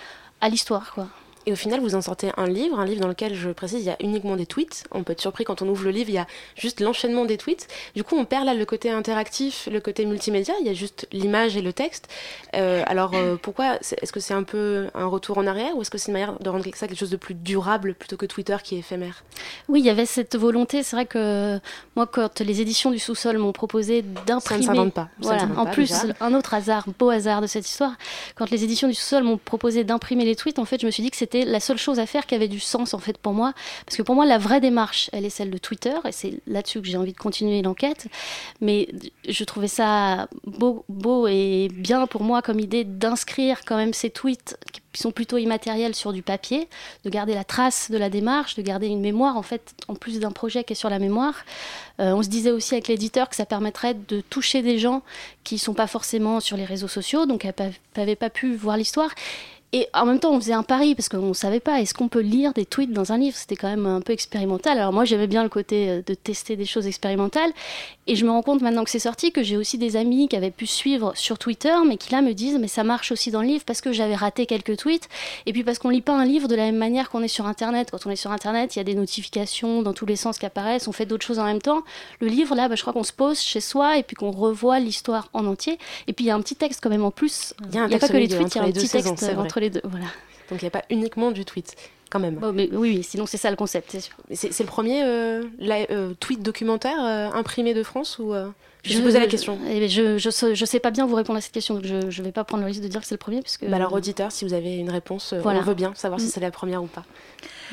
à l'histoire, quoi. Et au final, vous en sortez un livre, un livre dans lequel, je précise, il y a uniquement des tweets. On peut être surpris quand on ouvre le livre, il y a juste l'enchaînement des tweets. Du coup, on perd là le côté interactif, le côté multimédia, il y a juste l'image et le texte. Euh, alors, euh, pourquoi Est-ce que c'est un peu un retour en arrière ou est-ce que c'est une manière de rendre ça quelque chose de plus durable plutôt que Twitter qui est éphémère? Oui, il y avait cette volonté. C'est vrai que moi, quand les éditions du sous-sol m'ont proposé d'imprimer, s'invente pas. Ça ne Voilà. s'invente En pas, plus, déjà. un autre hasard, beau hasard de cette histoire, quand les éditions du sous-sol m'ont proposé d'imprimer les tweets, en fait, je me suis dit que c'était la seule chose à faire qui avait du sens en fait pour moi, parce que pour moi, la vraie démarche, elle est celle de Twitter, et c'est là-dessus que j'ai envie de continuer l'enquête. Mais je trouvais ça beau, beau et bien pour moi comme idée d'inscrire quand même ces tweets qui sont plutôt immatériels sur du papier, de garder la trace de la démarche, de garder une mémoire en fait, en plus d'un projet qui est sur la mémoire. Euh, on se disait aussi avec l'éditeur que ça permettrait de toucher des gens qui sont pas forcément sur les réseaux sociaux, donc n'avaient pas pu voir l'histoire. Et en même temps, on faisait un pari parce qu'on ne savait pas est-ce qu'on peut lire des tweets dans un livre? C'était quand même un peu expérimental. Alors moi, j'aimais bien le côté euh, de tester des choses expérimentales. Et je me rends compte maintenant que c'est sorti que j'ai aussi des amis qui avaient pu suivre sur Twitter, mais qui là me disent mais ça marche aussi dans le livre parce que j'avais raté quelques tweets. Et puis parce qu'on lit pas un livre de la même manière qu'on est sur Internet. Quand on est sur Internet, il y a des notifications dans tous les sens qui apparaissent. On fait d'autres choses en même temps. Le livre, là, bah, je crois qu'on se pose chez soi et puis qu'on revoit l'histoire en entier. Et puis il y a un petit texte quand même en plus. Il y a n'y a pas que les tweets, il y a un petit texte entre les deux. Voilà. Donc il n'y a pas uniquement du tweet, quand même. Bon, mais oui, oui, sinon c'est ça le concept, c'est sûr. Le premier euh, euh, tweet documentaire euh, imprimé de France ou euh, Je Je- me posais la question. Eh ben, je, je, sais- je sais pas bien vous répondre à cette question, donc je ne vais pas prendre le risque de dire que c'est le premier. Puisque... Bah alors auditeur, si vous avez une réponse, Voilà. on veut bien savoir si Mm. c'est la première ou pas.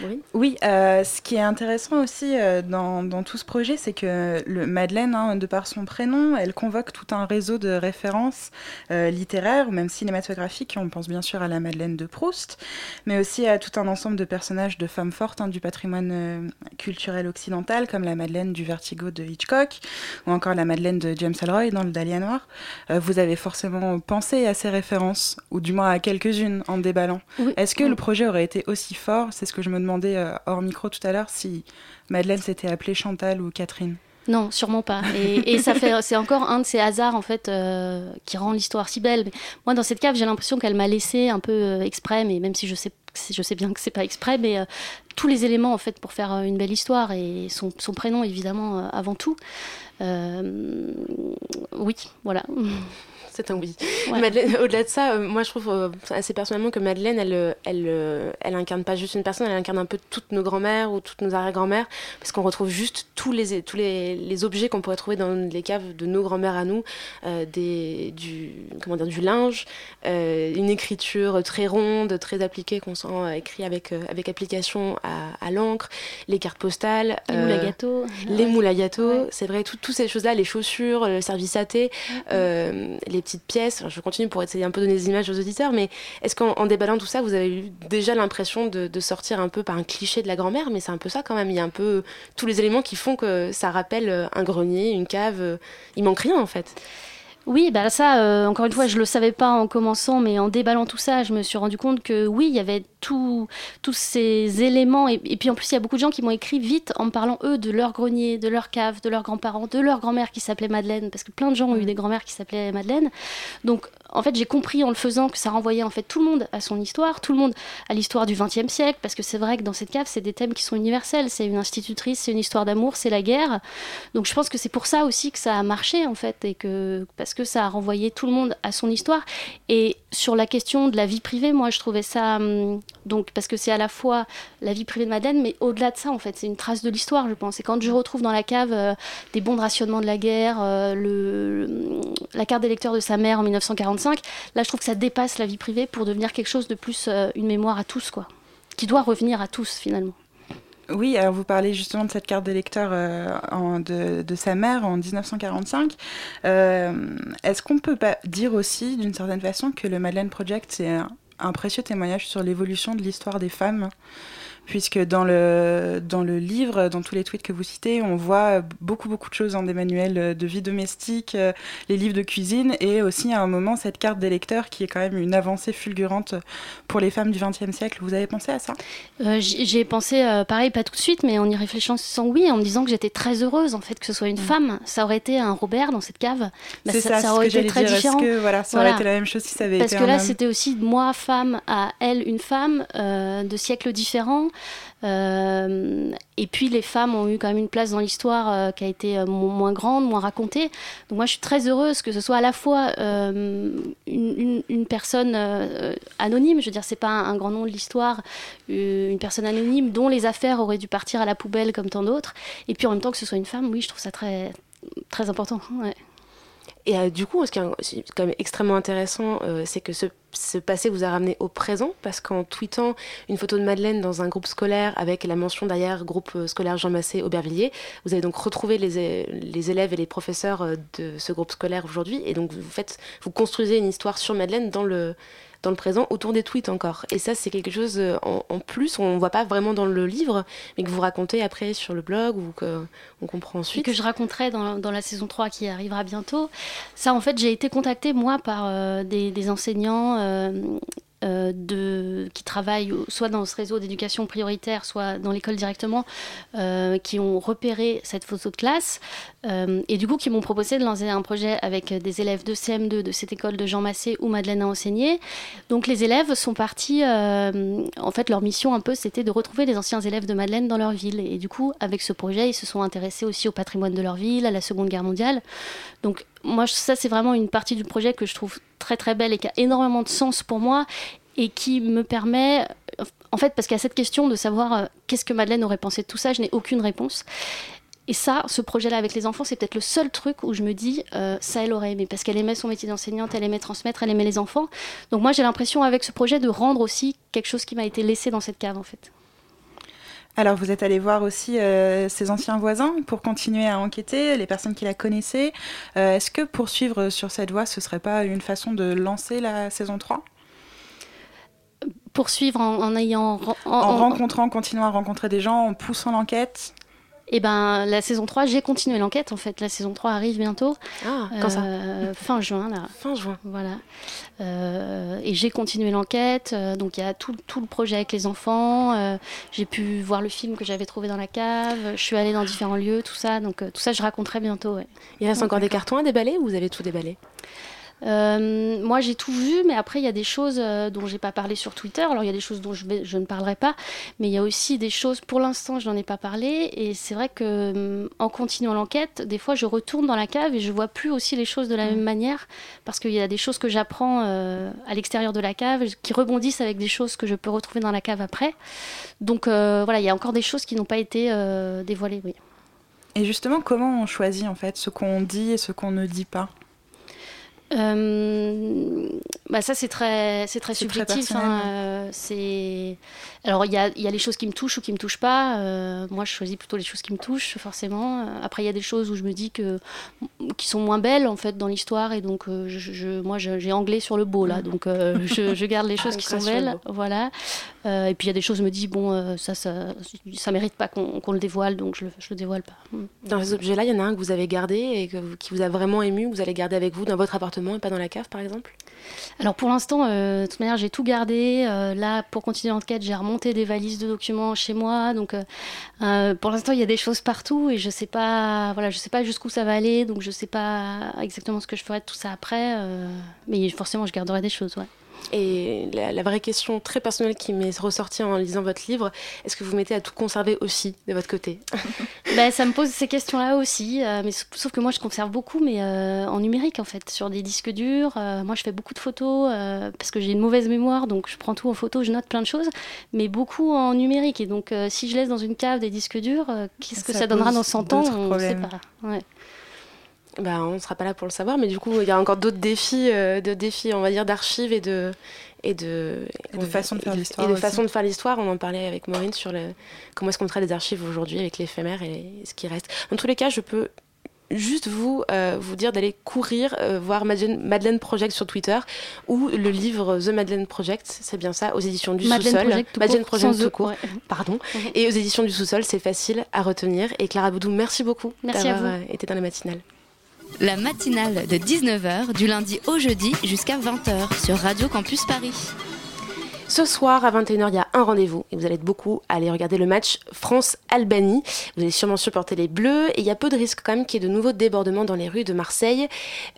Oui. Oui, euh, ce qui est intéressant aussi euh, dans, dans tout ce projet, c'est que le Madeleine, hein, de par son prénom, elle convoque tout un réseau de références euh, littéraires ou même cinématographiques. On pense bien sûr à la Madeleine de Proust, mais aussi à tout un ensemble de personnages de femmes fortes hein, du patrimoine culturel occidental, comme la Madeleine du Vertigo de Hitchcock ou encore la Madeleine de James Ellroy dans le Dahlia Noir. Vous avez forcément pensé à ces références, ou du moins à quelques-unes en déballant. Oui. Est-ce que le projet aurait été aussi fort? C'est ce que je me demandais euh, hors micro tout à l'heure, si Madeleine s'était appelée Chantal ou Catherine. Non, sûrement pas. Et, ça fait, c'est encore un de ces hasards en fait euh, qui rend l'histoire si belle. Moi, dans cette cave, j'ai l'impression qu'elle m'a laissé un peu euh, exprès, mais même si je sais, je sais bien que c'est pas exprès, mais euh, tous les éléments en fait pour faire une belle histoire et son, prénom évidemment avant tout. Oui, voilà. c'est un oui. Ouais. Madeleine, au-delà de ça, euh, moi je trouve euh, assez personnellement que Madeleine, elle, euh, elle, elle incarne pas juste une personne, elle incarne un peu toutes nos grand-mères ou toutes nos arrière-grand-mères, parce qu'on retrouve juste tous les, tous les, les objets qu'on pourrait trouver dans les caves de nos grand-mères à nous, des, du, comment dire, du linge, une écriture très ronde, très appliquée, qu'on sent écrit avec, avec application à, à l'encre, les cartes postales, Les moules à gâteau. les Ouais. moules à gâteau, Ouais. c'est vrai, tout- toutes ces choses-là, les chaussures, le service à thé, euh, les pièces. Je continue pour essayer un peu de donner des images aux auditeurs, mais est-ce qu'en en déballant tout ça, vous avez eu déjà l'impression de, de sortir un peu par un cliché de la grand-mère? Mais c'est un peu ça quand même. Il y a un peu tous les éléments qui font que ça rappelle euh, un grenier, une cave. euh, Il manque rien en fait. Oui, bah ça, euh, encore une fois, je le savais pas en commençant, mais en déballant tout ça, je me suis rendu compte que oui, il y avait tout- tous ces éléments. Et, et puis en plus, il y a beaucoup de gens qui m'ont écrit vite en me parlant, eux, de leur grenier, de leur cave, de leurs grands-parents, de leur grand-mère qui s'appelait Madeleine, parce que plein de gens ont eu des grand-mères qui s'appelaient Madeleine. Donc, en fait, j'ai compris en le faisant que ça renvoyait en fait tout le monde à son histoire, tout le monde à l'histoire du XXe siècle, parce que c'est vrai que dans cette cave, c'est des thèmes qui sont universels. C'est une institutrice, c'est une histoire d'amour, c'est la guerre. Donc, je pense que c'est pour ça aussi que ça a marché en fait, et que parce que ça a renvoyé tout le monde à son histoire. Et sur la question de la vie privée, moi, je trouvais ça hum, donc parce que c'est à la fois la vie privée de Madeleine, mais au-delà de ça, en fait, c'est une trace de l'histoire, je pense. Et quand je retrouve dans la cave euh, des bons de rationnement de la guerre, euh, la carte d'électeur de sa mère en 1945, là, je trouve que ça dépasse la vie privée pour devenir quelque chose de plus euh, une mémoire à tous, quoi, qui doit revenir à tous finalement. Oui, alors vous parlez justement de cette carte euh, de, de sa mère en 1945. Euh, Est-ce qu'on peut pas dire aussi, d'une certaine façon, que le Madeleine Project, c'est un précieux témoignage sur l'évolution de l'histoire des femmes? Puisque dans le, dans le livre, dans tous les tweets que vous citez, on voit beaucoup, beaucoup de choses dans des manuels de vie domestique, euh, les livres de cuisine, et aussi à un moment cette carte d'électeur qui est quand même une avancée fulgurante pour les femmes du XXe siècle. Vous avez pensé à ça? Euh, J'y j'y ai pensé, euh, pareil, pas tout de suite, mais en y réfléchissant, oui, en me disant que j'étais très heureuse en fait que ce soit une femme. Ça aurait été un Robert dans cette cave. Bah, Mm. Ça, c'est ce aurait été très dire. Différent. que voilà, ça aurait été la même chose si ça avait Parce été que un là, c'était aussi moi, femme, à elle, une femme, euh, de siècles différents. Euh, et puis les femmes ont eu quand même une place dans l'histoire euh, qui a été euh, mo- moins grande, moins racontée. Donc moi je suis très heureuse que ce soit à la fois une, personne anonyme, je veux dire c'est pas un, grand nom de l'histoire, une personne anonyme dont les affaires auraient dû partir à la poubelle comme tant d'autres, et puis en même temps que ce soit une femme, oui je trouve ça très, très important. Et euh, du coup, ce qui est quand même extrêmement intéressant, euh, c'est que ce, passé vous a ramené au présent, parce qu'en tweetant une photo de Madeleine dans un groupe scolaire avec la mention derrière groupe euh, scolaire Jean Massé Aubervilliers, vous avez donc retrouvé les, les élèves et les professeurs de ce groupe scolaire aujourd'hui, et donc vous faites, vous construisez une histoire sur Madeleine dans le dans le présent autour des tweets encore. Et ça, c'est quelque chose euh, en, en plus, on ne voit pas vraiment dans le livre, mais que vous racontez après sur le blog ou qu'on comprend et ensuite. que je raconterai dans, dans la saison 3 qui arrivera bientôt. Ça, en fait, j'ai été contactée, moi, par euh, des, des enseignants euh, euh, qui travaillent soit dans ce réseau d'éducation prioritaire, soit dans l'école directement, euh, qui ont repéré cette photo de classe euh, et du coup qui m'ont proposé de lancer un projet avec des élèves de CM2 de cette école de Jean Massé où Madeleine a enseigné. Donc les élèves sont partis, en fait leur mission un peu c'était de retrouver les anciens élèves de Madeleine dans leur ville. Et du coup avec ce projet ils se sont intéressés aussi au patrimoine de leur ville, à la Seconde Guerre mondiale. Donc moi ça c'est vraiment une partie du projet que je trouve très très belle et qui a énormément de sens pour moi et qui me permet, en fait, parce a cette question de savoir euh, qu'est-ce que Madeleine aurait pensé de tout ça, je n'ai aucune réponse. Et ça, ce projet-là avec les enfants, c'est peut-être le seul truc où je me dis, euh, ça, elle aurait aimé, parce qu'elle aimait son métier d'enseignante, elle aimait transmettre, elle aimait les enfants. Donc moi, j'ai l'impression avec ce projet de rendre aussi quelque chose qui m'a été laissé dans cette cave, en fait. Alors, vous êtes allé voir aussi euh, ses anciens voisins pour continuer à enquêter, les personnes qui la connaissaient. Euh, Est-ce que poursuivre sur cette voie, ce serait pas une façon de lancer la saison 3 Poursuivre en, en ayant... En, en, en- rencontrant, en continuant à rencontrer des gens, en poussant l'enquête? Et ben la saison 3, j'ai continué l'enquête en fait. La saison 3 arrive bientôt. Ah, quand ça Euh, Fin juin là. Fin juin. Voilà. Euh, et j'ai continué l'enquête. euh, donc il y a tout, tout le projet avec les enfants. j'ai pu voir le film que j'avais trouvé dans la cave. Je suis allée dans différents lieux, tout ça. Donc tout ça, je raconterai bientôt. ouais. Il reste encore des cartons à déballer ou vous avez tout déballé? Euh, moi, j'ai tout vu, mais après, il y a des choses euh, dont j'ai pas parlé sur Twitter. Alors, il y a des choses dont je, ne parlerai pas, mais il y a aussi des choses, pour l'instant, je n'en ai pas parlé. Et c'est vrai que, hum, en continuant l'enquête, des fois, je retourne dans la cave et je vois plus aussi les choses de la même manière, parce qu'il y a des choses que j'apprends euh, à l'extérieur de la cave qui rebondissent avec des choses que je peux retrouver dans la cave après. Donc, euh, voilà, il y a encore des choses qui n'ont pas été euh, dévoilées, oui. Et justement, comment on choisit en fait ce qu'on dit et ce qu'on ne dit pas? Euh, bah ça c'est très c'est très subjectif. hein, euh, c'est alors il y a, il y a les choses qui me touchent ou qui me touchent pas. Euh, moi je choisis plutôt les choses qui me touchent forcément. Après il y a des choses où je me dis que qui sont moins belles en fait dans l'histoire et donc euh, je, je- moi j'ai anglais sur le beau là donc euh, je, je garde les choses qui sont belles. Voilà. Euh, et puis il y a des choses où je me dis bon euh, ça ça ça mérite pas qu'on qu'on le dévoile donc je le, je le dévoile pas. Mm. Dans ces objets-là, il y en a un que vous avez gardé et que qui vous a vraiment ému, que vous allez garder avec vous dans votre appartement et pas dans la cave, par exemple? Alors pour l'instant, euh, de toute manière, j'ai tout gardé. Euh, là, pour continuer l'enquête, j'ai remonté des valises de documents chez moi. Donc euh, pour l'instant, il y a des choses partout et je sais pas, voilà, sais pas jusqu'où ça va aller. Donc je sais pas exactement ce que je ferai de tout ça après. mais forcément, je garderai des choses. Ouais. Et la, la vraie question très personnelle qui m'est ressortie en lisant votre livre, est-ce que vous mettez à tout conserver aussi de votre côté Ben, ça me pose ces questions-là aussi, euh, mais sauf que moi je conserve beaucoup, mais euh, en numérique en fait, sur des disques durs. Euh, moi je fais beaucoup de photos euh, parce que j'ai une mauvaise mémoire, donc je prends tout en photo, je note plein de choses, mais beaucoup en numérique. Et donc euh, si je laisse dans une cave des disques durs, euh, qu'est-ce que Ça ça, donnera dans 100 ans? On ne sait pas. Ouais. Bah, On ne sera pas là pour le savoir, mais du coup, il y a encore d'autres défis, euh, de défis, on va dire, d'archives et de. Et de, Et de façon de faire l'histoire Et de aussi. façon de faire l'histoire. On en parlait avec Maureen sur le, comment est-ce qu'on traite les archives aujourd'hui avec l'éphémère et ce qui reste. Dans tous les cas, je peux juste vous, euh, vous dire d'aller courir euh, voir Madeleine, Madeleine Project sur Twitter ou le livre The Madeleine Project, c'est bien ça, aux éditions du Madeleine sous-sol. Project, tout Madeleine court, Project sans tout E, court, ouais. pardon. Et aux éditions du sous-sol, c'est facile à retenir. Et Clara Boudou, merci beaucoup d'avoir euh, été dans la matinale. La matinale de 19h du lundi au jeudi jusqu'à 20h sur Radio Campus Paris. Ce soir à 21h, il y a un rendez-vous et vous allez être beaucoup à aller regarder le match France-Albanie. Vous allez sûrement supporter les Bleus et il y a peu de risques quand même qu'il y ait de nouveaux débordements dans les rues de Marseille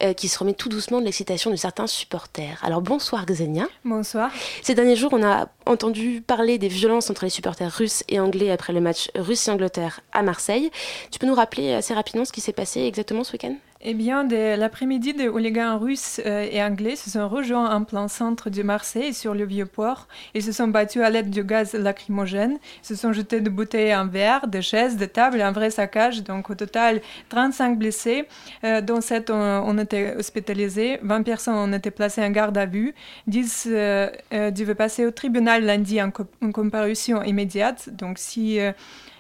euh, qui se remet tout doucement de l'excitation de certains supporters. Alors bonsoir Xenia. Bonsoir. Ces derniers jours, on a entendu parler des violences entre les supporters russes et anglais après le match Russie-Angleterre à Marseille. Tu peux nous rappeler assez rapidement ce qui s'est passé exactement ce week-end? Eh bien, l'après-midi, des hooligans russes euh, et anglais se sont rejoints en plein centre de Marseille, sur le Vieux-Port. Ils se sont battus à l'aide de gaz lacrymogène. Se sont jetés de bouteilles en verre, de chaises, de tables, un vrai saccage. Donc, au total, 35 blessés, euh, dont 7 ont, été hospitalisés. 20 personnes ont été placées en garde à vue. 10 euh, devaient passer au tribunal lundi en, en comparution immédiate. Donc, si.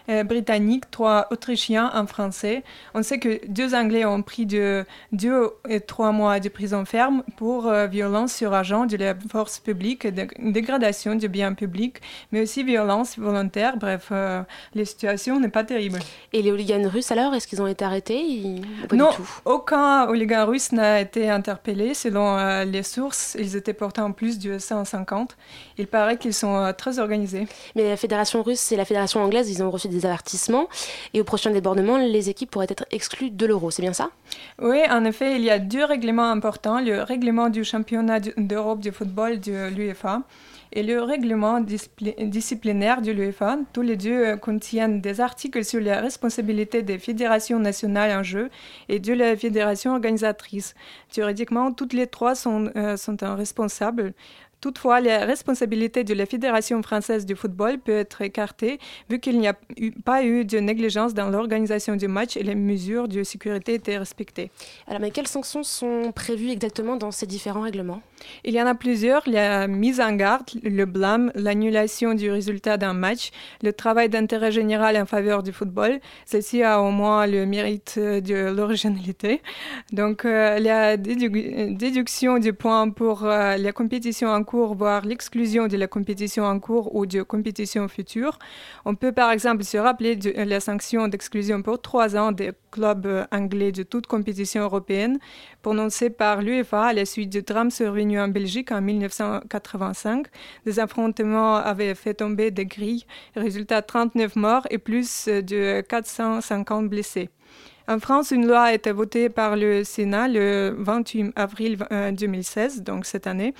Euh, britanniques, trois autrichiens, un français. On sait que deux anglais ont pris de deux et trois mois de prison ferme pour euh, violence sur agent de la force publique, de- dégradation du bien public, mais aussi violence volontaire. Bref, euh, la situation n'est pas terrible. Et les hooligans russes alors, est-ce qu'ils ont été arrêtés? Ils- ou pas non, du tout? aucun hooligan russe n'a été interpellé. Selon euh, les sources, ils étaient pourtant plus de 150. Il paraît qu'ils sont très organisés. Mais la fédération russe et la fédération anglaise, ils ont reçu des avertissements. Et au prochain débordement, les équipes pourraient être exclues de l'euro. C'est bien ça? Oui, en effet, il y a deux règlements importants. Le règlement du championnat d'Europe de football de l'UEFA et le règlement disciplinaire de l'UEFA. Tous les deux euh, contiennent des articles sur la responsabilité des fédérations nationales en jeu et de la fédération organisatrice. Théoriquement, toutes les trois sont, euh, sont un responsable. Toutefois, la responsabilité de la Fédération française de football peut être écartée vu qu'il n'y a eu- pas eu de négligence dans l'organisation du match et les mesures de sécurité étaient respectées. Alors, mais quelles sanctions sont prévues exactement dans ces différents règlements? Il y en a plusieurs, la mise en garde, le blâme, l'annulation du résultat d'un match, le travail d'intérêt général en faveur du football. Ceci a au moins le mérite de l'originalité. Donc, euh, la dédu- déduction du point pour euh, la compétition en cours voire l'exclusion de la compétition en cours ou de compétition future. On peut par exemple se rappeler de la sanction d'exclusion pour trois ans des clubs euh, anglais de toute compétition européenne, prononcée par l'UEFA à la suite du drame survenu en Belgique en 1985. Des affrontements avaient fait tomber des grilles, résultat 39 morts et plus de 450 blessés. En France, une loi a été votée par le Sénat le 28 avril 2016, donc cette année.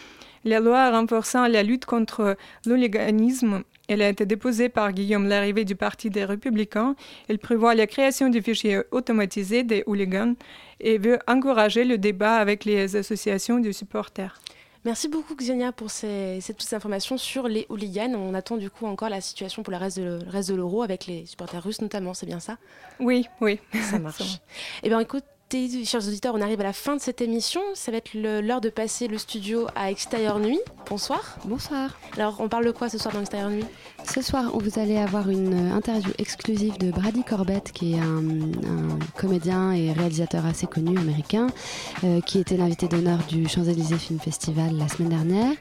La loi renforçant la lutte contre l'hooliganisme, elle a été déposée par Guillaume Larrivé du Parti des Républicains. Elle prévoit la création du fichier automatisé des hooligans et veut encourager le débat avec les associations de supporters. Merci beaucoup Xenia pour ces, ces, toutes ces informations sur les hooligans. On attend du coup encore la situation pour le reste de, le reste de l'euro avec les supporters russes notamment, c'est bien ça? Oui, oui. Ça marche. eh bien écoute, chers auditeurs, on arrive à la fin de cette émission. Ça va être l'heure de passer le studio à Extérieur Nuit. Bonsoir. Bonsoir. Alors, on parle de quoi ce soir dans Extérieur Nuit? Ce soir, vous allez avoir une interview exclusive de Brady Corbett, qui est un, un comédien et réalisateur assez connu américain, euh, qui était l'invité d'honneur du Champs-Élysées Film Festival la semaine dernière.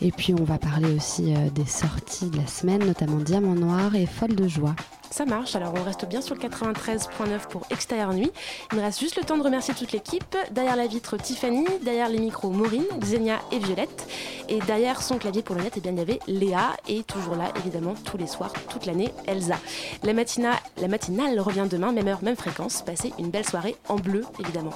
Et puis, on va parler aussi euh, des sorties de la semaine, notamment Diamant Noir et Folle de Joie. Ça marche, alors on reste bien sur le 93.9 pour Extérieur Nuit. Il me reste juste le temps de remercier toute l'équipe. Derrière la vitre, Tiffany. Derrière les micros, Maureen, Xenia et Violette. Et derrière son clavier pour le net, eh bien, il y avait Léa. Et toujours là, évidemment, tous les soirs, toute l'année, Elsa. La, matina, la matinale revient demain, même heure, même fréquence. Passez une belle soirée en bleu, évidemment.